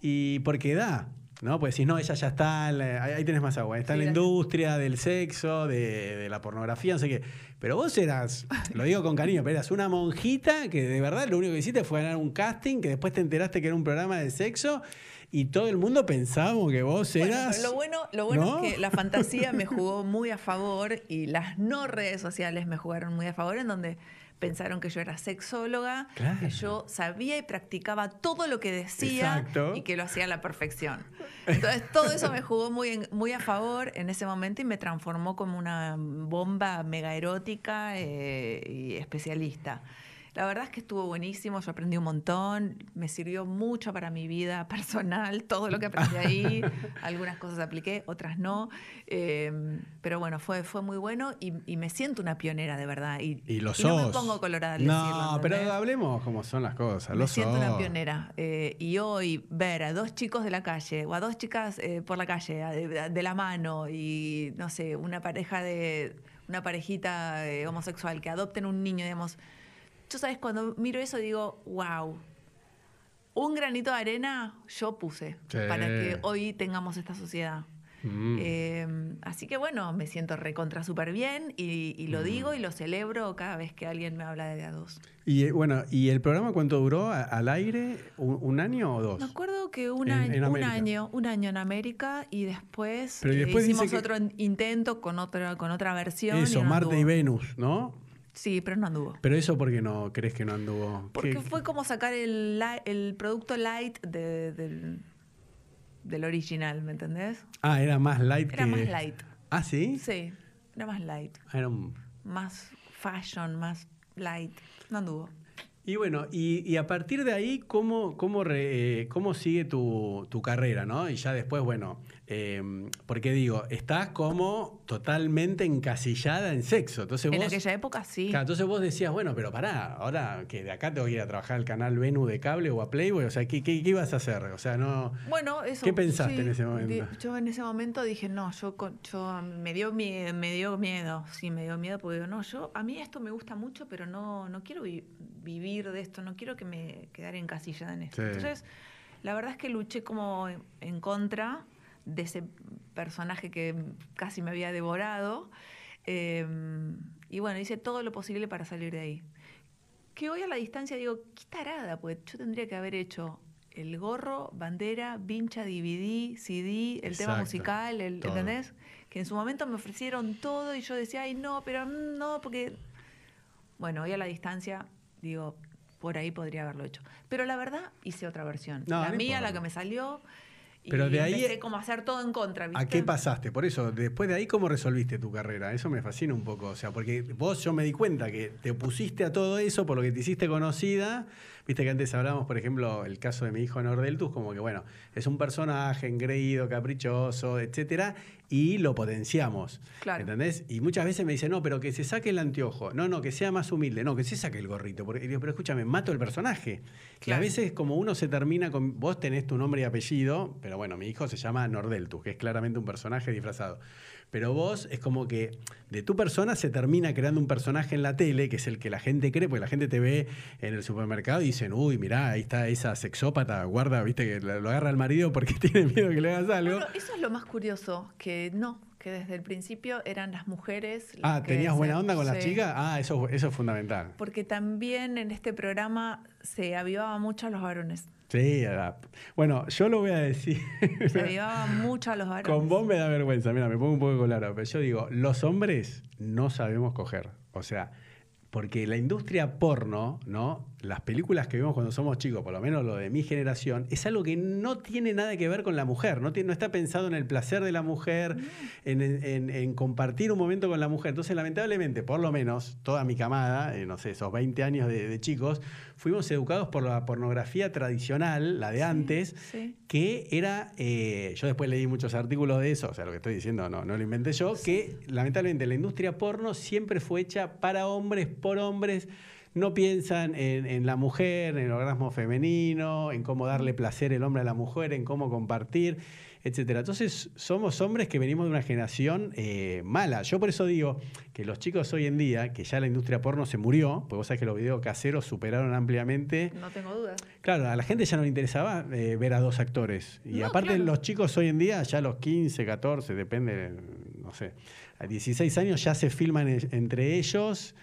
Y porque da, ¿no? Pues decís, no, ella ya está, en la- ahí, tenés más agua, está Sí, la la- industria del sexo, de, de la pornografía, no sé qué. Pero vos eras, lo digo con cariño, pero eras una monjita que de verdad lo único que hiciste fue ganar un casting, que después te enteraste que era un programa de sexo y todo el mundo pensábamos que vos eras... lo bueno, lo bueno ¿no? es que la fantasía me jugó muy a favor y las no redes sociales me jugaron muy a favor, en donde pensaron que yo era sexóloga, Claro. que yo sabía y practicaba todo lo que decía Exacto. y que lo hacía a la perfección. Entonces todo eso me jugó muy, muy a favor en ese momento y me transformó como una bomba mega erótica eh, y especialista. La verdad es que estuvo buenísimo, yo aprendí un montón, me sirvió mucho para mi vida personal, todo lo que aprendí ahí. Algunas cosas apliqué, otras no. Em, pero bueno, fue, fue muy bueno y, me siento una pionera de verdad. Y, y lo no me pongo colorada al No, pero hablemos cómo son las cosas. Me siento una pionera. Eh, y hoy ver a dos chicos de la calle o a dos chicas eh, por la calle de, la mano y no sé, una pareja de una parejita eh, homosexual que adopten un niño, digamos. Yo sabes, cuando miro eso digo, wow, un granito de arena yo puse para que hoy tengamos esta sociedad. Mm. Em, así que bueno, me siento recontra súper bien y, lo mm. digo y lo celebro cada vez que alguien me habla de a dos. Y eh, bueno, ¿y el programa cuánto duró al aire? ¿Un, año o dos? Me acuerdo que un, año, un año, un año en América y después, eh, hicimos otro intento con otra, con otra versión. Eso, Marte y Venus, ¿no? Sí, pero no anduvo. ¿Pero eso por qué no crees que no anduvo? Porque fue como sacar el, el producto light del del original, ¿me entendés? Ah, era más light era más light. ¿Ah, sí? Sí, era más light. Era un... Más fashion, más light. No anduvo. Y bueno, y, a partir de ahí, ¿cómo, cómo, eh, cómo sigue tu, tu, carrera? ¿no? Y ya después, bueno, Em, porque digo, estás como totalmente encasillada en sexo. Entonces en aquella época sí. entonces vos decías, bueno, pero pará, ahora que de acá tengo que ir a trabajar al canal Venu de cable o a Playboy, o sea, ¿qué, qué, ibas a hacer? O sea, no. Bueno, eso. ¿Qué pensaste en ese momento? Yo en ese momento dije, no, yo, yo me, dio, me dio miedo, sí, me dio miedo, porque no, yo, a mí esto me gusta mucho, pero no, no quiero vivir de esto, no quiero que me quedara encasillada en esto. Entonces, la verdad es que luché como en contra de ese personaje que casi me había devorado. Em, y bueno, hice todo lo posible para salir de ahí. Que hoy a la distancia digo, qué tarada, pues yo tendría que haber hecho el gorro, bandera, vincha, DVD, CD, el tema musical, el, ¿entendés? Que en su momento me ofrecieron todo y yo decía, ay, no, pero no, porque. Bueno, hoy a la distancia digo, por ahí podría haberlo hecho. Pero la verdad, hice otra versión. la mía, la que me salió. Pero de ahí. Empecé como a hacer todo en contra, ¿viste? ¿A qué pasaste? Por eso, después de ahí, ¿cómo resolviste tu carrera? Eso me fascina un poco. O sea, porque vos, yo me di cuenta que te opusiste a todo eso por lo que te hiciste conocida Viste que antes hablábamos, por ejemplo, el caso de mi hijo Nordeltus, como que, bueno, es un personaje engreído, caprichoso, etcétera, y lo potenciamos. Claro. ¿Entendés? Y muchas veces me dicen, no, pero que se saque el anteojo. No, no, que sea más humilde. No, que se saque el gorrito. Porque, pero escúchame, mato el personaje. Y a veces, como uno se termina con. Vos tenés tu nombre y apellido, pero bueno, mi hijo se llama Nordeltus, que es claramente un personaje disfrazado. Pero vos es como que de tu persona se termina creando un personaje en la tele, que es el que la gente cree, porque la gente te ve en el supermercado y dicen, uy, mirá, ahí está esa sexópata, guarda, viste, que lo agarra al marido porque tiene miedo que le hagas algo. Bueno, eso es lo más curioso, que no, que desde el principio eran las mujeres. ah, ¿tenías buena onda con las chicas? Ah, eso, eso es fundamental. Porque también en este programa se avivaba mucho a los varones. Sí, bueno, yo lo voy a decir. Se avivaba mucho a los varones. Con vos me da vergüenza, mira, me pongo un poco colorado, pero yo digo, los hombres no sabemos coger. O sea, porque la industria porno, ¿no? Las películas que vemos cuando somos chicos, por lo menos lo de mi generación, es algo que no tiene nada que ver con la mujer, no, tiene, no está pensado en el placer de la mujer, en, compartir un momento con la mujer. Entonces, lamentablemente, por lo menos, toda mi camada, eh, no sé, esos 20 años de, chicos, fuimos educados por la pornografía tradicional, la de antes, que era, eh, yo después leí muchos artículos de eso, o sea, lo que estoy diciendo no, no lo inventé yo, que lamentablemente la industria porno siempre fue hecha para hombres, por hombres, no piensan en, la mujer, en el orgasmo femenino, en cómo darle placer el hombre a la mujer, en cómo compartir, etcétera. Entonces, somos hombres que venimos de una generación eh, mala. Yo por eso digo que los chicos hoy en día, que ya la industria porno se murió, porque vos sabés que los videos caseros superaron ampliamente. No tengo dudas. Claro, a la gente ya no le interesaba eh, ver a dos actores. Y aparte, los chicos hoy en día, ya a los 15, 14, depende, no sé, a 16 años ya se filman entre ellos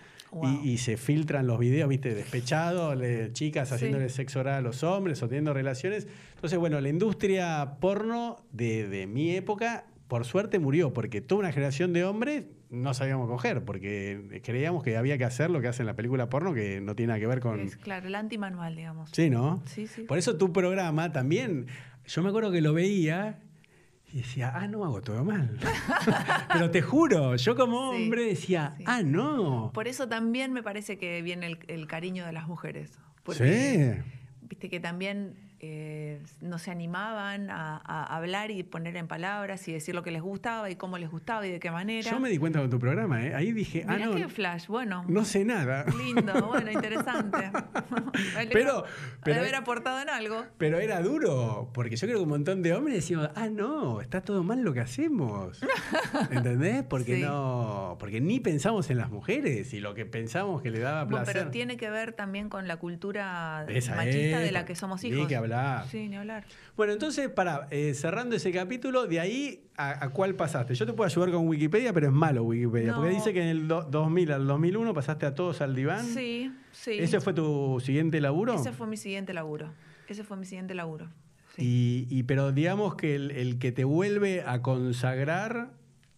y, se filtran los videos, viste, despechados, chicas haciéndole sexo oral a los hombres o teniendo relaciones. Entonces, bueno, la industria porno de, mi época, por suerte, murió, porque toda una generación de hombres no sabíamos coger, porque creíamos que había que hacer lo que hacen en la película porno, que no tiene nada que ver con... Es, claro, el antimanual, digamos. Sí, ¿no? Sí, sí. Por eso tu programa también, yo me acuerdo que lo veía Y decía, ah, no, hago todo mal. Pero te juro, yo como hombre decía, ah, no. Por eso también me parece que viene el, cariño de las mujeres. sí. Viste que también eh, no se animaban a, hablar y poner en palabras y decir lo que les gustaba y cómo les gustaba y de qué manera. Yo me di cuenta con tu programa, ¿eh? ahí dije, ah, no. qué flash, bueno. No sé nada. Lindo, bueno, interesante. pero, pero haber aportado en algo. Pero era duro, porque yo creo que un montón de hombres decían, ah, no, está todo mal lo que hacemos. ¿Entendés? Porque no, porque ni pensamos en las mujeres y lo que pensamos que le daba placer. pero tiene que ver también con la cultura machista de la que somos hijos. que Sí, ni hablar. Bueno, entonces, para, eh, cerrando ese capítulo, de ahí a, cuál pasaste. Yo te puedo ayudar con Wikipedia, pero es malo Wikipedia, porque dice que en el 2000 al 2001 pasaste a todos al diván. Sí, sí. ¿Ese fue tu siguiente laburo? Ese fue mi siguiente laburo. Ese fue mi siguiente laburo. Y, pero digamos que el, que te vuelve a consagrar,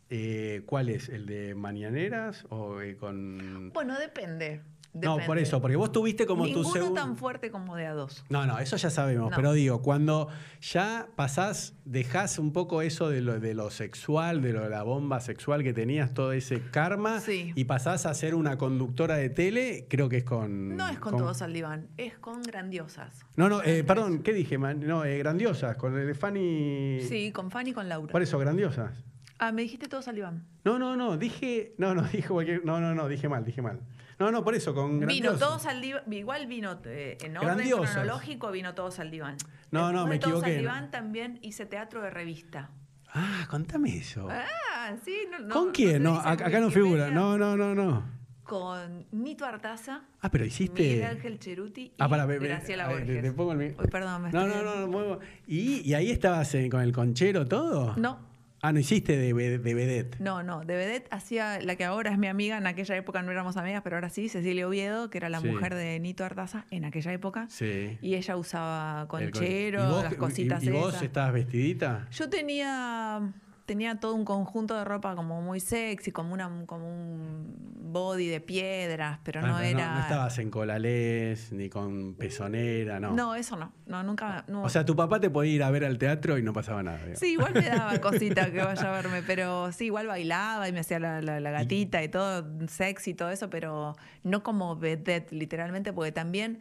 eh, ¿cuál es? ¿El de Mañaneras o eh, con...? Bueno, depende. No, por eso, porque vos tuviste como Ninguno tu segundo. tan fuerte como de a dos. No, no, eso ya sabemos. Pero digo, cuando ya pasás, dejás un poco eso de lo, de lo sexual, de lo de la bomba sexual que tenías, todo ese karma, y pasás a ser una conductora de tele, creo que es con. No es con, todos al diván, es con grandiosas. No, no, eh, perdón, ¿qué dije? No, eh, grandiosas, con el Fanny. Sí, con Fanny y con Laura. Por eso, grandiosas. Ah, me dijiste todos al diván. No, no, no, dije. No, no, dije cualquier. No, no, no, dije mal, dije mal. No, no, por eso, con Vino todos al diván, igual vino eh, en orden cronológico, vino todos al diván. No, no, me equivoqué. Todos al diván también hice teatro de revista. Ah, contame eso. Ah, sí. No, ¿Con quién? No, acá no figura. No, no, no, no. Con Nito Artaza. Ah, pero hiciste. Miguel Ángel Cheruti ah, para, y Graciela Borges. Te, pongo el... Uy, perdón, me No, no, no, no, ¿Y, ¿Y ahí estabas con el conchero todo? No. Ah, ¿no hiciste de, de vedette? No, no, de vedette hacía la que ahora es mi amiga, en aquella época no éramos amigas, pero ahora sí, Cecilia Oviedo, que era la mujer de Nito Artaza en aquella época. Sí. Y ella usaba conchero, las cositas ¿Y, y vos estabas vestidita? Yo tenía tenía todo un conjunto de ropa como muy sexy, como una como un body de piedras, pero ah, no era. No, estabas en colalés ni con pezonera, ¿no? No, eso no. No, nunca. O sea, tu papá te podía ir a ver al teatro y no pasaba nada. Sí, igual me daba cosita que vaya a verme, pero sí, igual bailaba y me hacía la, gatita y, todo, sexy y todo eso, pero no como vedette, literalmente, porque también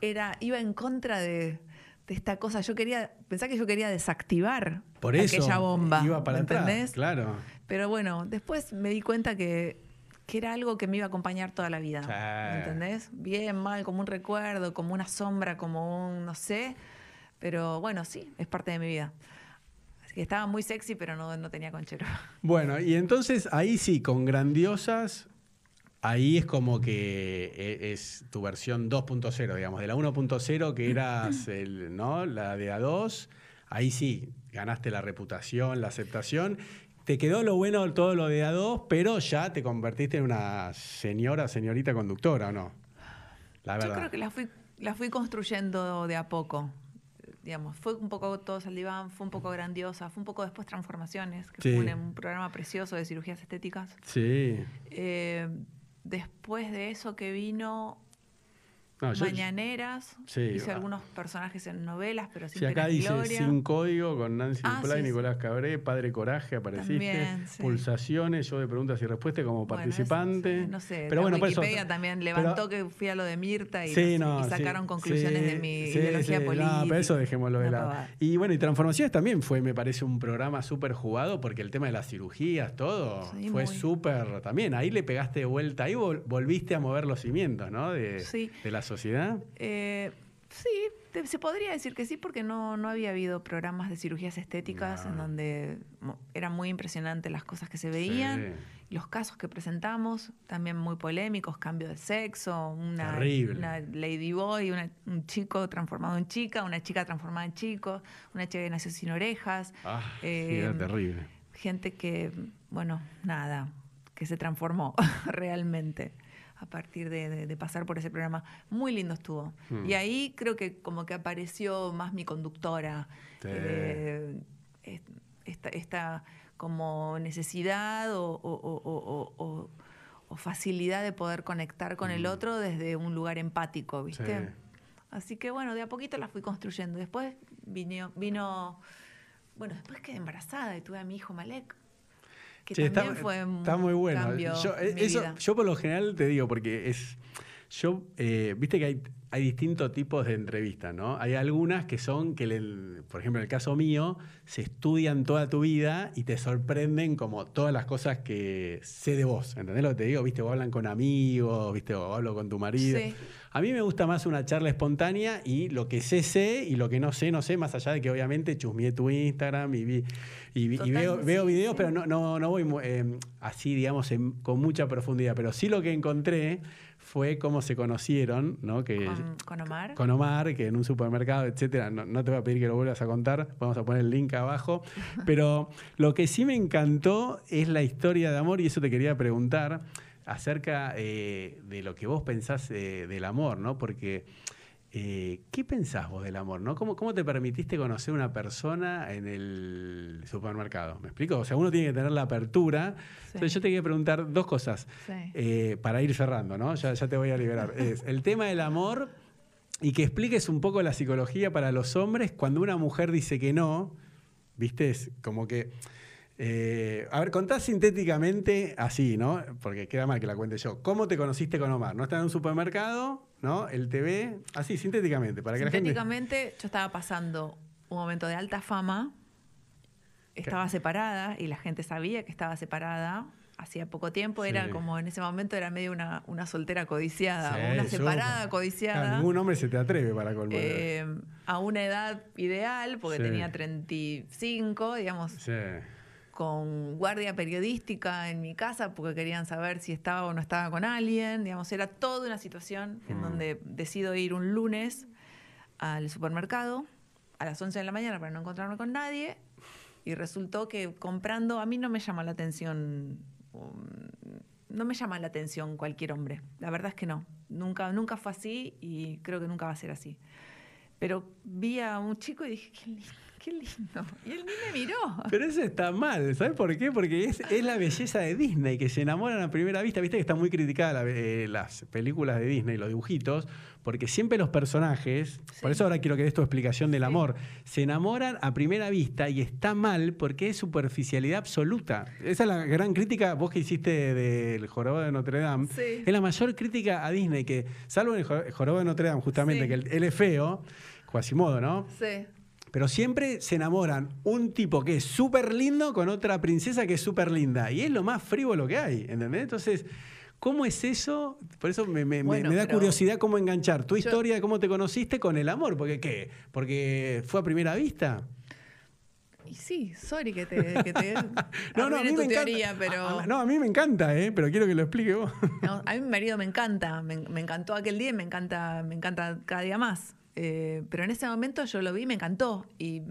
era, iba en contra de de esta cosa. Yo quería, pensaba que yo quería desactivar Por eso, aquella bomba. Iba para ¿entendés? claro. Pero bueno, después me di cuenta que, que, era algo que me iba a acompañar toda la vida. ¿Entendés? Bien, mal, como un recuerdo, como una sombra, como un, no sé. Pero bueno, sí, es parte de mi vida. Así que estaba muy sexy, pero no, no tenía conchero. Bueno, y entonces ahí sí, con grandiosas ahí es como que e, es tu versión 2.0, digamos, de la 1.0 que eras el, ¿no? la de A2, ahí sí, ganaste la reputación, la aceptación. Te quedó lo bueno todo lo de A2, pero ya te convertiste en una señora, señorita conductora, ¿o no? La verdad. Yo creo que la fui, la fui construyendo de a poco. Digamos, fue un poco todo Saldiván, fue un poco grandiosa, fue un poco después Transformaciones, que fue un, programa precioso de cirugías estéticas. Sí. Eh, Después de eso que vino Mañaneras, hice ah. algunos personajes en novelas, pero sin sí, acá dice Sin Código con Nancy ah, Duplay, Nicolás Cabré, Padre Coraje, apareciste. Pulsaciones, yo de preguntas y respuestas como participante. no sé, pero bueno, Wikipedia también levantó que fui a lo de Mirta y, sacaron conclusiones de mi ideología política. No, pero eso dejémoslo de lado. Y bueno, y Transformaciones también fue, me parece, un programa súper jugado porque el tema de las cirugías, todo, fue súper también. Ahí le pegaste de vuelta, ahí volviste a mover los cimientos, ¿no? De, de la sociedad? Eh, sí, se podría decir que sí, porque no, no había habido programas de cirugías estéticas en donde eran muy impresionantes las cosas que se veían, los casos que presentamos, también muy polémicos, cambio de sexo, una, una lady boy, un chico transformado en chica, una chica transformada en chico, una chica que nació sin orejas. Ah, eh, terrible. Gente que, bueno, nada, que se transformó realmente a partir de, pasar por ese programa. Muy lindo estuvo. Hmm. Y ahí creo que como que apareció más mi conductora. Eh, esta, como necesidad o, facilidad de poder conectar con el hmm. otro desde un lugar empático, ¿viste? Así que bueno, de a poquito la fui construyendo. Después vino, vino bueno, después quedé embarazada y tuve a mi hijo Malek. Que Che, también está, fue está muy bueno. cambio Yo, mi eso, vida. yo por lo general te digo, porque es. Yo, eh, viste que hay, hay distintos tipos de entrevistas, ¿no? Hay algunas que son que, le- por ejemplo, en el caso mío, se estudian toda tu vida y te sorprenden como todas las cosas que sé de vos. ¿Entendés lo que te digo? Viste, o hablan con amigos, viste, o hablo con tu marido. Sí. A mí me gusta más una charla espontánea y lo que sé, sé, y lo que no sé, no sé, más allá de que obviamente chusmeé tu Instagram y, vi, y, vi- y Total, veo, videos, pero no, no, no voy eh, así, digamos, en- con mucha profundidad. Pero sí lo que encontré fue cómo se conocieron, ¿no? Que, Con, con Omar. con Omar, que en un supermercado, etcétera. No, no te voy a pedir que lo vuelvas a contar, vamos a poner el link abajo. Pero lo que sí me encantó es la historia de amor, y eso te quería preguntar acerca eh, de lo que vos pensás eh, del amor, ¿no? Porque. Eh, ¿Qué pensás vos del amor? ¿no? ¿Cómo, ¿Cómo te permitiste conocer una persona en el supermercado? ¿Me explico? O sea, uno tiene que tener la apertura. Sí. Entonces yo te quería preguntar dos cosas Sí. eh, para ir cerrando, ¿no? Ya, ya te voy a liberar. Es el tema del amor y que expliques un poco la psicología para los hombres cuando una mujer dice que no, ¿viste? Es como que... eh, a ver, contá sintéticamente así, ¿no? Porque queda mal que la cuente yo. ¿Cómo te conociste con Omar? ¿No está en un supermercado? ¿No? ¿El TV? Así, sintéticamente, para que la gente... Sintéticamente, yo estaba pasando un momento de alta fama, estaba separada y la gente sabía que estaba separada. Hacía poco tiempo, era como en ese momento era medio una, una soltera codiciada, Sí, o una separada codiciada. ningún hombre se te atreve para colmar. eh, a una edad ideal, porque Sí. tenía 35, digamos, sí. Con guardia periodística en mi casa porque querían saber si estaba o no estaba con alguien. Digamos, era toda una situación en Mm. donde decido ir un lunes al supermercado a las 11 de la mañana para no encontrarme con nadie y resultó que comprando a mí no me llama la atención um, no me llama la atención cualquier hombre. La verdad es que no. Nunca nunca fue así y creo que nunca va a ser así. Pero vi a un chico y dije, qué lindo, qué lindo. Y él ni me miró. Pero eso está mal, ¿sabes por qué? Porque es, es la belleza de Disney, que se enamoran a primera vista. Viste que están muy criticadas la- eh, las películas de Disney, los dibujitos, porque siempre los personajes, por Sí. eso ahora quiero que des tu explicación del Sí. amor, se enamoran a primera vista y está mal porque es superficialidad absoluta. Esa es la gran crítica, vos que hiciste del Jorobado de Notre Dame, Sí. es la mayor crítica a Disney, que salvo en el Jor- Jorobado de Notre Dame, justamente, que él, él es feo, Quasimodo, ¿no? Sí. Pero siempre se enamoran un tipo que es súper lindo con otra princesa que es súper linda. Y es lo más frívolo que hay, ¿entendés? Entonces, ¿cómo es eso? Por eso me, me- me- Bueno, me da pero- curiosidad cómo enganchar tu Yo- historia de cómo te conociste con el amor. Porque ¿qué? ¿Porque fue a primera vista? Y sí, sorry que te, que te No, no, a mí tu me encanta. teoría, pero A- a- no, a mí me encanta, ¿eh? Pero quiero que lo explique vos. no, a mí mi marido me encanta, me, me encantó aquel día y me encanta, me encanta cada día más. Eh, pero en ese momento yo lo vi y me encantó. Y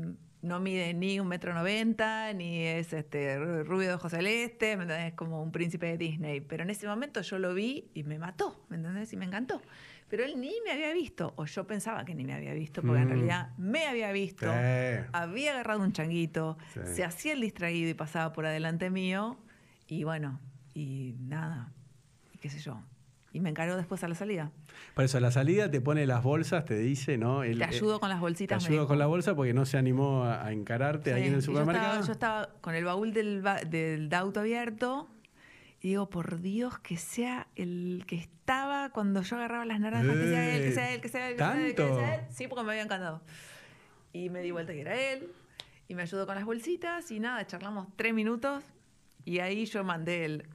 no mide ni un metro noventa, ni es este ru- rubio de ojos celeste, ¿me entendés? Es como un príncipe de Disney. Pero en ese momento yo lo vi y me mató, ¿me entendés? Y me encantó. Pero él ni me había visto, o yo pensaba que ni me había visto, porque en Mm. realidad me había visto. Sí. había agarrado un changuito, Sí. se hacía el distraído y pasaba por adelante mío, y bueno, y nada, y qué sé yo. Y me encaró después a la salida. Por eso, a la salida te pone las bolsas, te dice, ¿no? El- Te eh, ayudo con las Te bolsitas. me ayudo con la bolsa porque no se animó a, encararte ahí en el yo supermercado. estaba, yo estaba con el baúl del, del de auto abierto y digo, por Dios, que sea el que estaba cuando yo agarraba las naranjas, que sea él, que sea él, que sea él, que sea él, que sea él. Sí, porque me había encantado. Y me di vuelta que era él y me ayudó con las bolsitas y nada, charlamos tres minutos y ahí yo mandé el...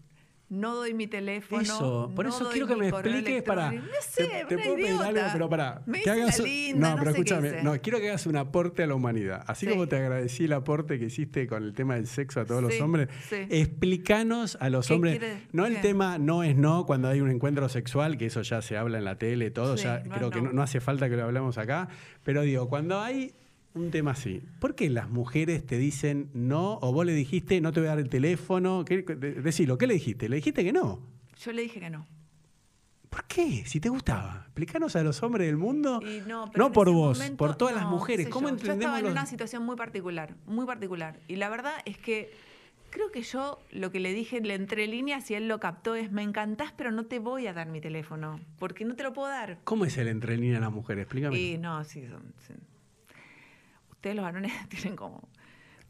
No doy mi teléfono. Eso, por no eso quiero que me expliques para. No sé, te, te puedo pedir algo, pero para. Me que hagas, linda, no, pero escúchame. No, quiero que hagas un aporte a la humanidad. Así Sí. como te agradecí el aporte que hiciste con el tema del sexo a todos los hombres, sí. explícanos a los ¿Qué hombres. No el qué? tema no es no cuando hay un encuentro sexual, que eso ya se habla en la tele, todo, Sí, ya creo que no hace falta que lo hablemos acá. Pero digo, cuando hay un tema así, ¿por qué las mujeres te dicen no? O vos le dijiste no te voy a dar el teléfono. ¿Qué, decilo, ¿qué le dijiste? Le dijiste que no. Yo le dije que no. ¿Por qué? Si te gustaba. Explícanos a los hombres del mundo. Y no, no por vos, momento, por todas las mujeres. ¿Cómo yo. Yo entendemos estaba en una situación muy particular, muy particular. Y la verdad es que creo que yo lo que le dije, le entre líneas y él lo captó es, me encantás, pero no te voy a dar mi teléfono, porque no te lo puedo dar. ¿Cómo es el entre líneas de las mujeres? Explícame. Y no, sí, son- sí. Ustedes los varones tienen como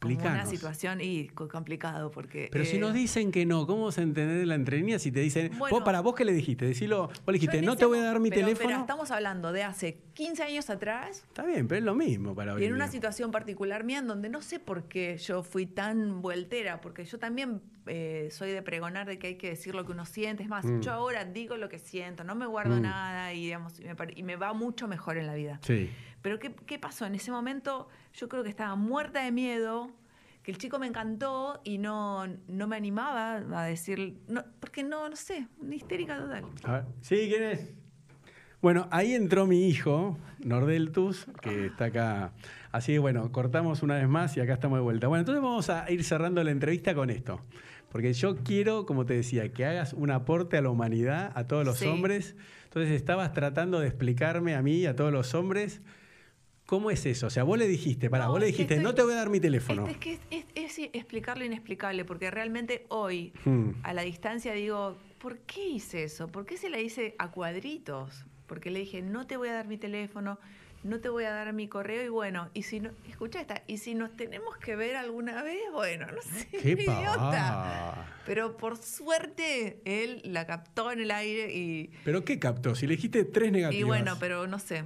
como una situación y complicado porque... Pero si nos eh, dicen que no, ¿cómo se entender la entrelínea si te dicen, vos, para vos qué le dijiste? Decilo, vos le dijiste, no te voy a dar mi teléfono. Pero estamos hablando de hace 15 años atrás. Está bien, pero es lo mismo para hoy. Y en una situación particular mía en donde no sé por qué yo fui tan vueltera, porque yo también eh, soy de pregonar de que hay que decir lo que uno siente. Es más, mm. yo ahora digo lo que siento, no me guardo mm. nada y, digamos, me, y me va mucho mejor en la vida. Sí. Pero ¿qué, ¿qué, pasó? En ese momento yo creo que estaba muerta de miedo, que el chico me encantó y no, no me animaba a decir, no, porque no, no sé, una histérica total. A ver. Sí, ¿quién es? Bueno, ahí entró mi hijo, Nordeltus, que está acá. Así que bueno, cortamos una vez más y acá estamos de vuelta. Bueno, entonces vamos a ir cerrando la entrevista con esto. Porque yo quiero, como te decía, que hagas un aporte a la humanidad, a todos los hombres. Entonces estabas tratando de explicarme a mí y a todos los hombres ¿Cómo es eso? O sea, vos le dijiste, para, vos le dijiste, no te voy a dar mi teléfono. Es, que es, es, explicar lo inexplicable, porque realmente hoy, hmm. a la distancia, digo, ¿por qué hice eso? ¿Por qué se la hice a cuadritos? Porque le dije, no te voy a dar mi teléfono, no te voy a dar mi correo, y bueno, y si no, escucha esta, y si nos tenemos que ver alguna vez, bueno, no sé, qué idiota. Pero por suerte, él la captó en el aire y. ¿Pero qué captó? Si le dijiste tres negativas. Y bueno, pero no sé.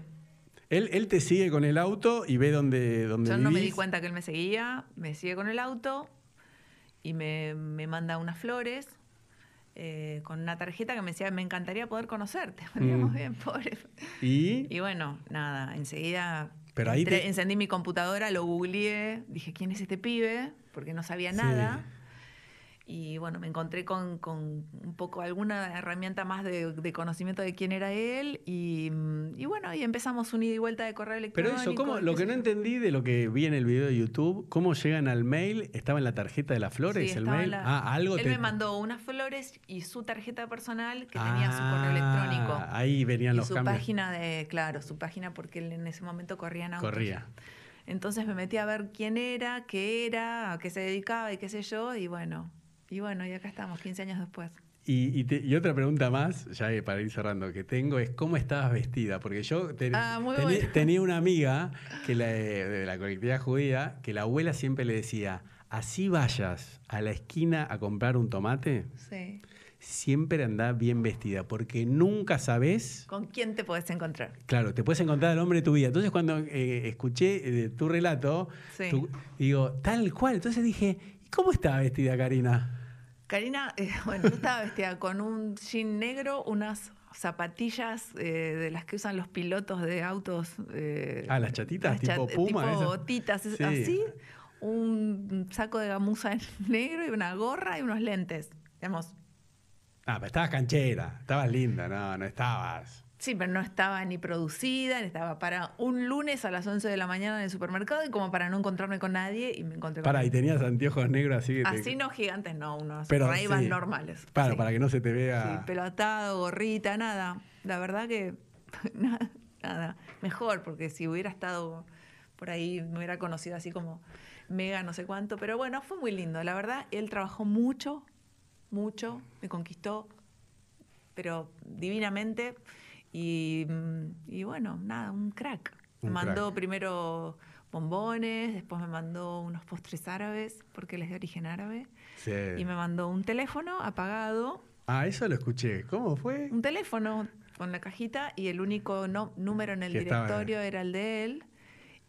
Él, te sigue con el auto y ve dónde, dónde Yo no me di cuenta que él me seguía, me sigue con el auto y me, manda unas flores eh, con una tarjeta que me decía, me encantaría poder conocerte. Mm. bien, pobre. ¿Y? y bueno, nada, enseguida Pero ahí encendí mi computadora, lo googleé, dije, ¿quién es este pibe? Porque no sabía nada y bueno, me encontré con, con, un poco alguna herramienta más de, conocimiento de quién era él y, y, bueno, y empezamos un ida y vuelta de correo electrónico. Pero eso, ¿cómo, lo que no entendí de lo que vi en el video de YouTube, ¿cómo llegan al mail? ¿Estaba en la tarjeta de las flores el mail? ah, algo Él me mandó unas flores y su tarjeta personal que tenía su correo electrónico. Ah, ahí venían los su página de, claro, su página porque él en ese momento corría en autos. Corría. Entonces me metí a ver quién era, qué era, a qué se dedicaba y qué sé yo, y bueno, y bueno, y acá estamos, 15 años después. Y, otra pregunta más, ya para ir cerrando, que tengo es cómo estabas vestida. Porque yo ah, tenía una amiga que de la colectividad judía que la abuela siempre le decía, así vayas a la esquina a comprar un tomate, siempre anda bien vestida, porque nunca sabes... ¿Con quién te puedes encontrar? Claro, te puedes encontrar al hombre de tu vida. Entonces cuando eh, escuché eh, tu relato, digo, tal cual, entonces dije, ¿cómo estaba vestida Karina? Karina, eh, bueno, yo estaba vestida con un jean negro, unas zapatillas eh, de las que usan los pilotos de autos. Eh, ah, las chatitas, tipo puma. Tipo botitas, así. Un saco de gamuza en negro y una gorra y unos lentes. Digamos. Ah, pero estabas canchera, estabas linda, no, no estabas. Sí, pero no estaba ni producida, estaba para un lunes a las 11 de la mañana en el supermercado y como para no encontrarme con nadie y me encontré con Para, y tenías anteojos negros así que Así no gigantes, no, unos pero, normales. Claro, para que no se te vea... Sí, pelotado, gorrita, nada. La verdad que nada, mejor, porque si hubiera estado por ahí, me hubiera conocido así como mega no sé cuánto, pero bueno, fue muy lindo. La verdad, él trabajó mucho, mucho, me conquistó, pero divinamente. Mm, y, bueno, nada, un crack. me mandó primero bombones, después me mandó unos postres árabes, porque él es de origen árabe. Y me mandó un teléfono apagado. Ah, eso lo escuché. ¿Cómo fue? Un teléfono con la cajita y el único no, número en el directorio era el de él.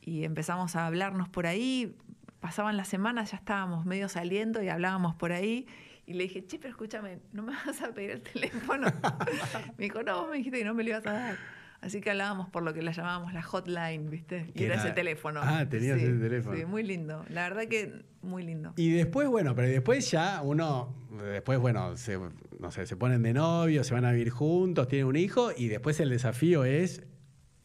Y empezamos a hablarnos por ahí. Pasaban las semanas, ya estábamos medio saliendo y hablábamos por ahí. Y le dije, che, pero escúchame, ¿no me vas a pedir el teléfono? me dijo, no, me dijiste que no me lo ibas a dar. Así que hablábamos por lo que la llamábamos la hotline, ¿viste? Y era, ese teléfono. Ah, tenías ese teléfono. Sí, muy lindo. La verdad que muy lindo. Y después, bueno, pero después ya uno, después, bueno, se, no sé, se ponen de novio, se van a vivir juntos, tienen un hijo y después el desafío es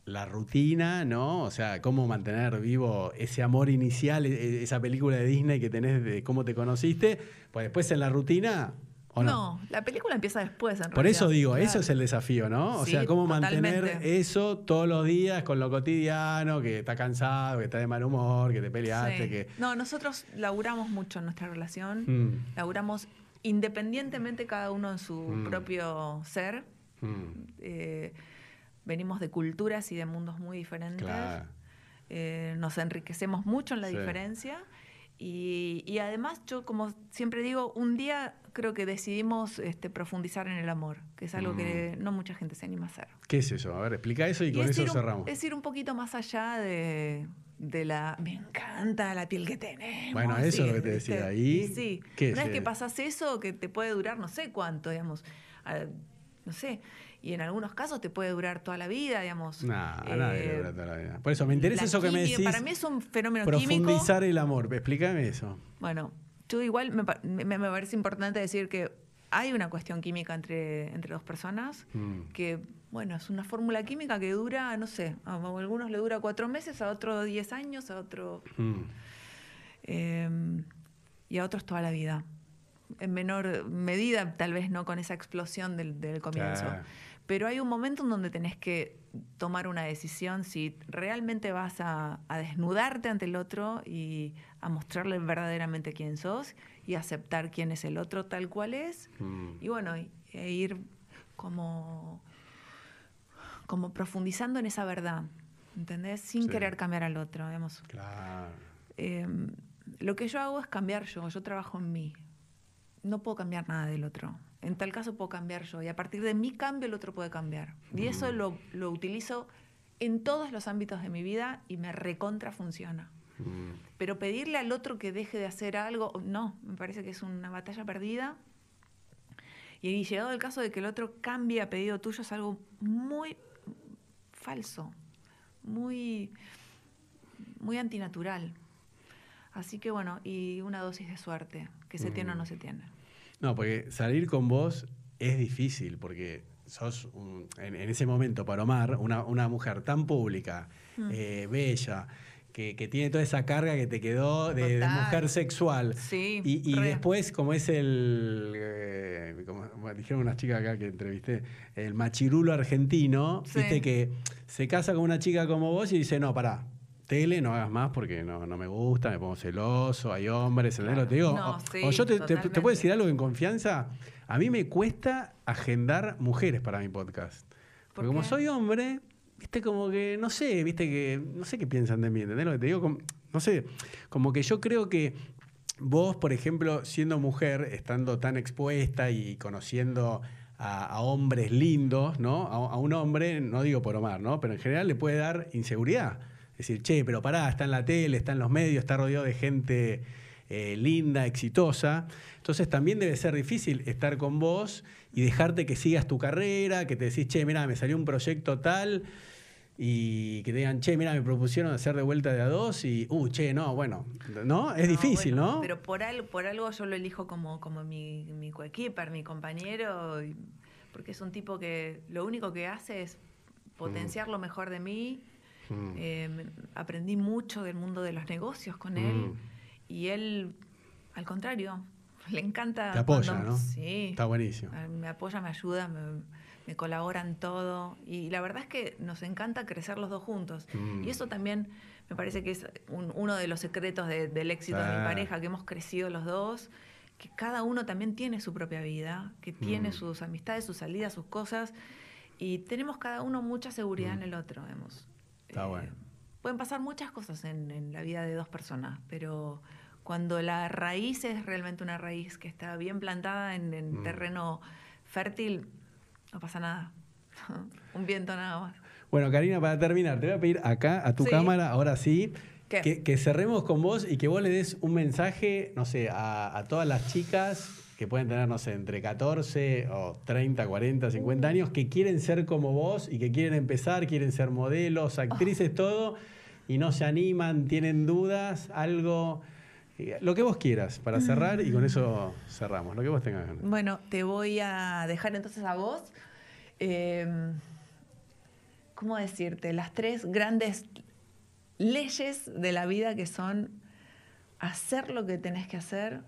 la rutina, ¿no? O sea, cómo mantener vivo ese amor inicial, e, esa película de Disney que tenés de cómo te conociste, pues después en la rutina, ¿o no? No, la película empieza después, en Por eso digo, eso es el desafío, ¿no? O sea, cómo mantener eso todos los días con lo cotidiano, que está cansado, que está de mal humor, que te peleaste, que... No, nosotros laburamos mucho en nuestra relación, mm. laburamos independientemente cada uno en su mm. propio ser. Mm. Eh, venimos de culturas y de mundos muy diferentes. Eh, nos enriquecemos mucho en la diferencia Y, además, yo como siempre digo, un día creo que decidimos este, profundizar en el amor, que es algo que mm. no mucha gente se anima a hacer. ¿Qué es eso? A ver, explica eso y, con eso cerramos. es ir un poquito más allá de, la... Me encanta la piel que tenemos. Bueno, eso es lo que te decía ahí. Sí, una vez que pasas eso, que te puede durar no sé cuánto, digamos, no sé, y en algunos casos te puede durar toda la vida, digamos. No, nadie eh, dura toda la vida. Por eso me interesa eso que me decís. Para mí es un fenómeno profundizar el amor. Explícame eso. Bueno, yo igual me, me, parece importante decir que hay una cuestión química entre, entre dos personas mm. que, bueno, es una fórmula química que dura, no sé, a algunos le dura cuatro meses, a otros diez años, a otros... Mm. Em, y a otros toda la vida. En menor medida, tal vez no con esa explosión del, del comienzo. Pero hay un momento en donde tenés que tomar una decisión si realmente vas a, desnudarte ante el otro y a mostrarle verdaderamente quién sos y aceptar quién es el otro tal cual es. Mm. Y bueno, e ir como, como profundizando en esa verdad, ¿entendés? Sin querer cambiar al otro, digamos. Claro. Em, lo que yo hago es cambiar yo, yo trabajo en mí. No puedo cambiar nada del otro. En tal caso puedo cambiar yo y a partir de mi cambio el otro puede cambiar. Y eso lo, lo utilizo en todos los ámbitos de mi vida y me recontra funciona. Pero pedirle al otro que deje de hacer algo, no, me parece que es una batalla perdida. Y llegado el caso de que el otro cambie a pedido tuyo es algo muy falso, muy, muy antinatural. Así que bueno, y una dosis de suerte, que se tiene o no se tiene. No, porque salir con vos es difícil, porque sos, en, ese momento, para Omar, una, mujer tan pública, mm. eh, bella, que, tiene toda esa carga que te quedó de, mujer sexual. Sí, y, después, como es el, eh, como dijeron unas chicas acá que entrevisté, el machirulo argentino, viste que se casa con una chica como vos y dice, no, pará, tele, no hagas más porque no, me gusta, me pongo celoso, hay hombres, Te digo, o, yo te, puedo decir algo en confianza, a mí me cuesta agendar mujeres para mi podcast. Porque como soy hombre, viste como que, no sé, viste que, no sé qué piensan de mí, ¿entendés lo que te digo? no sé, como que yo creo que vos, por ejemplo, siendo mujer, estando tan expuesta y conociendo a, hombres lindos, ¿no? A, a, un hombre, no digo por Omar, ¿no? Pero en general le puede dar inseguridad decir, che, pero pará, está en la tele, está en los medios, está rodeado de gente eh, linda, exitosa. Entonces también debe ser difícil estar con vos y dejarte que sigas tu carrera, que te decís, che, mira, me salió un proyecto tal y que te digan, che, mira, me propusieron hacer de vuelta de a dos y, uh, che, no, bueno, ¿no? Es difícil, ¿no? Pero por, por algo yo lo elijo como, como mi, mi coequiper, mi compañero, porque es un tipo que lo único que hace es potenciar lo mejor de mí Mm. Eh, aprendí mucho del mundo de los negocios con él mm. y él, al contrario, le encanta. Te apoya, ¿no? Sí. Está buenísimo. Me apoya, me ayuda, me, colabora en todo. Y la verdad es que nos encanta crecer los dos juntos. Mm. Y eso también me parece que es uno de los secretos del éxito de mi pareja, que hemos crecido los dos, que cada uno también tiene su propia vida, que tiene sus amistades, sus salidas, sus cosas. Y tenemos cada uno mucha seguridad en el otro, vemos. Eh, pueden pasar muchas cosas en, la vida de dos personas, pero cuando la raíz es realmente una raíz que está bien plantada en, mm. terreno fértil, no pasa nada. Un viento nada más. Bueno, Karina, para terminar, te voy a pedir acá a tu cámara, ahora sí, que, cerremos con vos y que vos le des un mensaje, no sé, a, a todas las chicas que pueden tener, no sé, entre 14 o 30, 40, 50 años, que quieren ser como vos y que quieren empezar, quieren ser modelos, actrices, todo, y no se animan, tienen dudas, algo, eh, lo que vos quieras para cerrar y con eso cerramos, lo que vos tengas ganas. Bueno, te voy a dejar entonces a vos. Em, ¿Cómo decirte? Las tres grandes leyes de la vida que son hacer lo que tenés que hacer,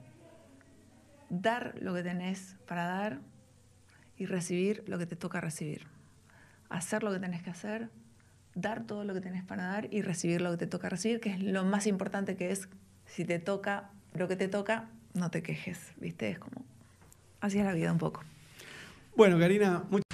dar lo que tenés para dar y recibir lo que te toca recibir. Hacer lo que tenés que hacer, dar todo lo que tenés para dar y recibir lo que te toca recibir, que es lo más importante que es, si te toca lo que te toca, no te quejes, ¿viste? Es como, así es la vida un poco. Bueno, Karina, muchas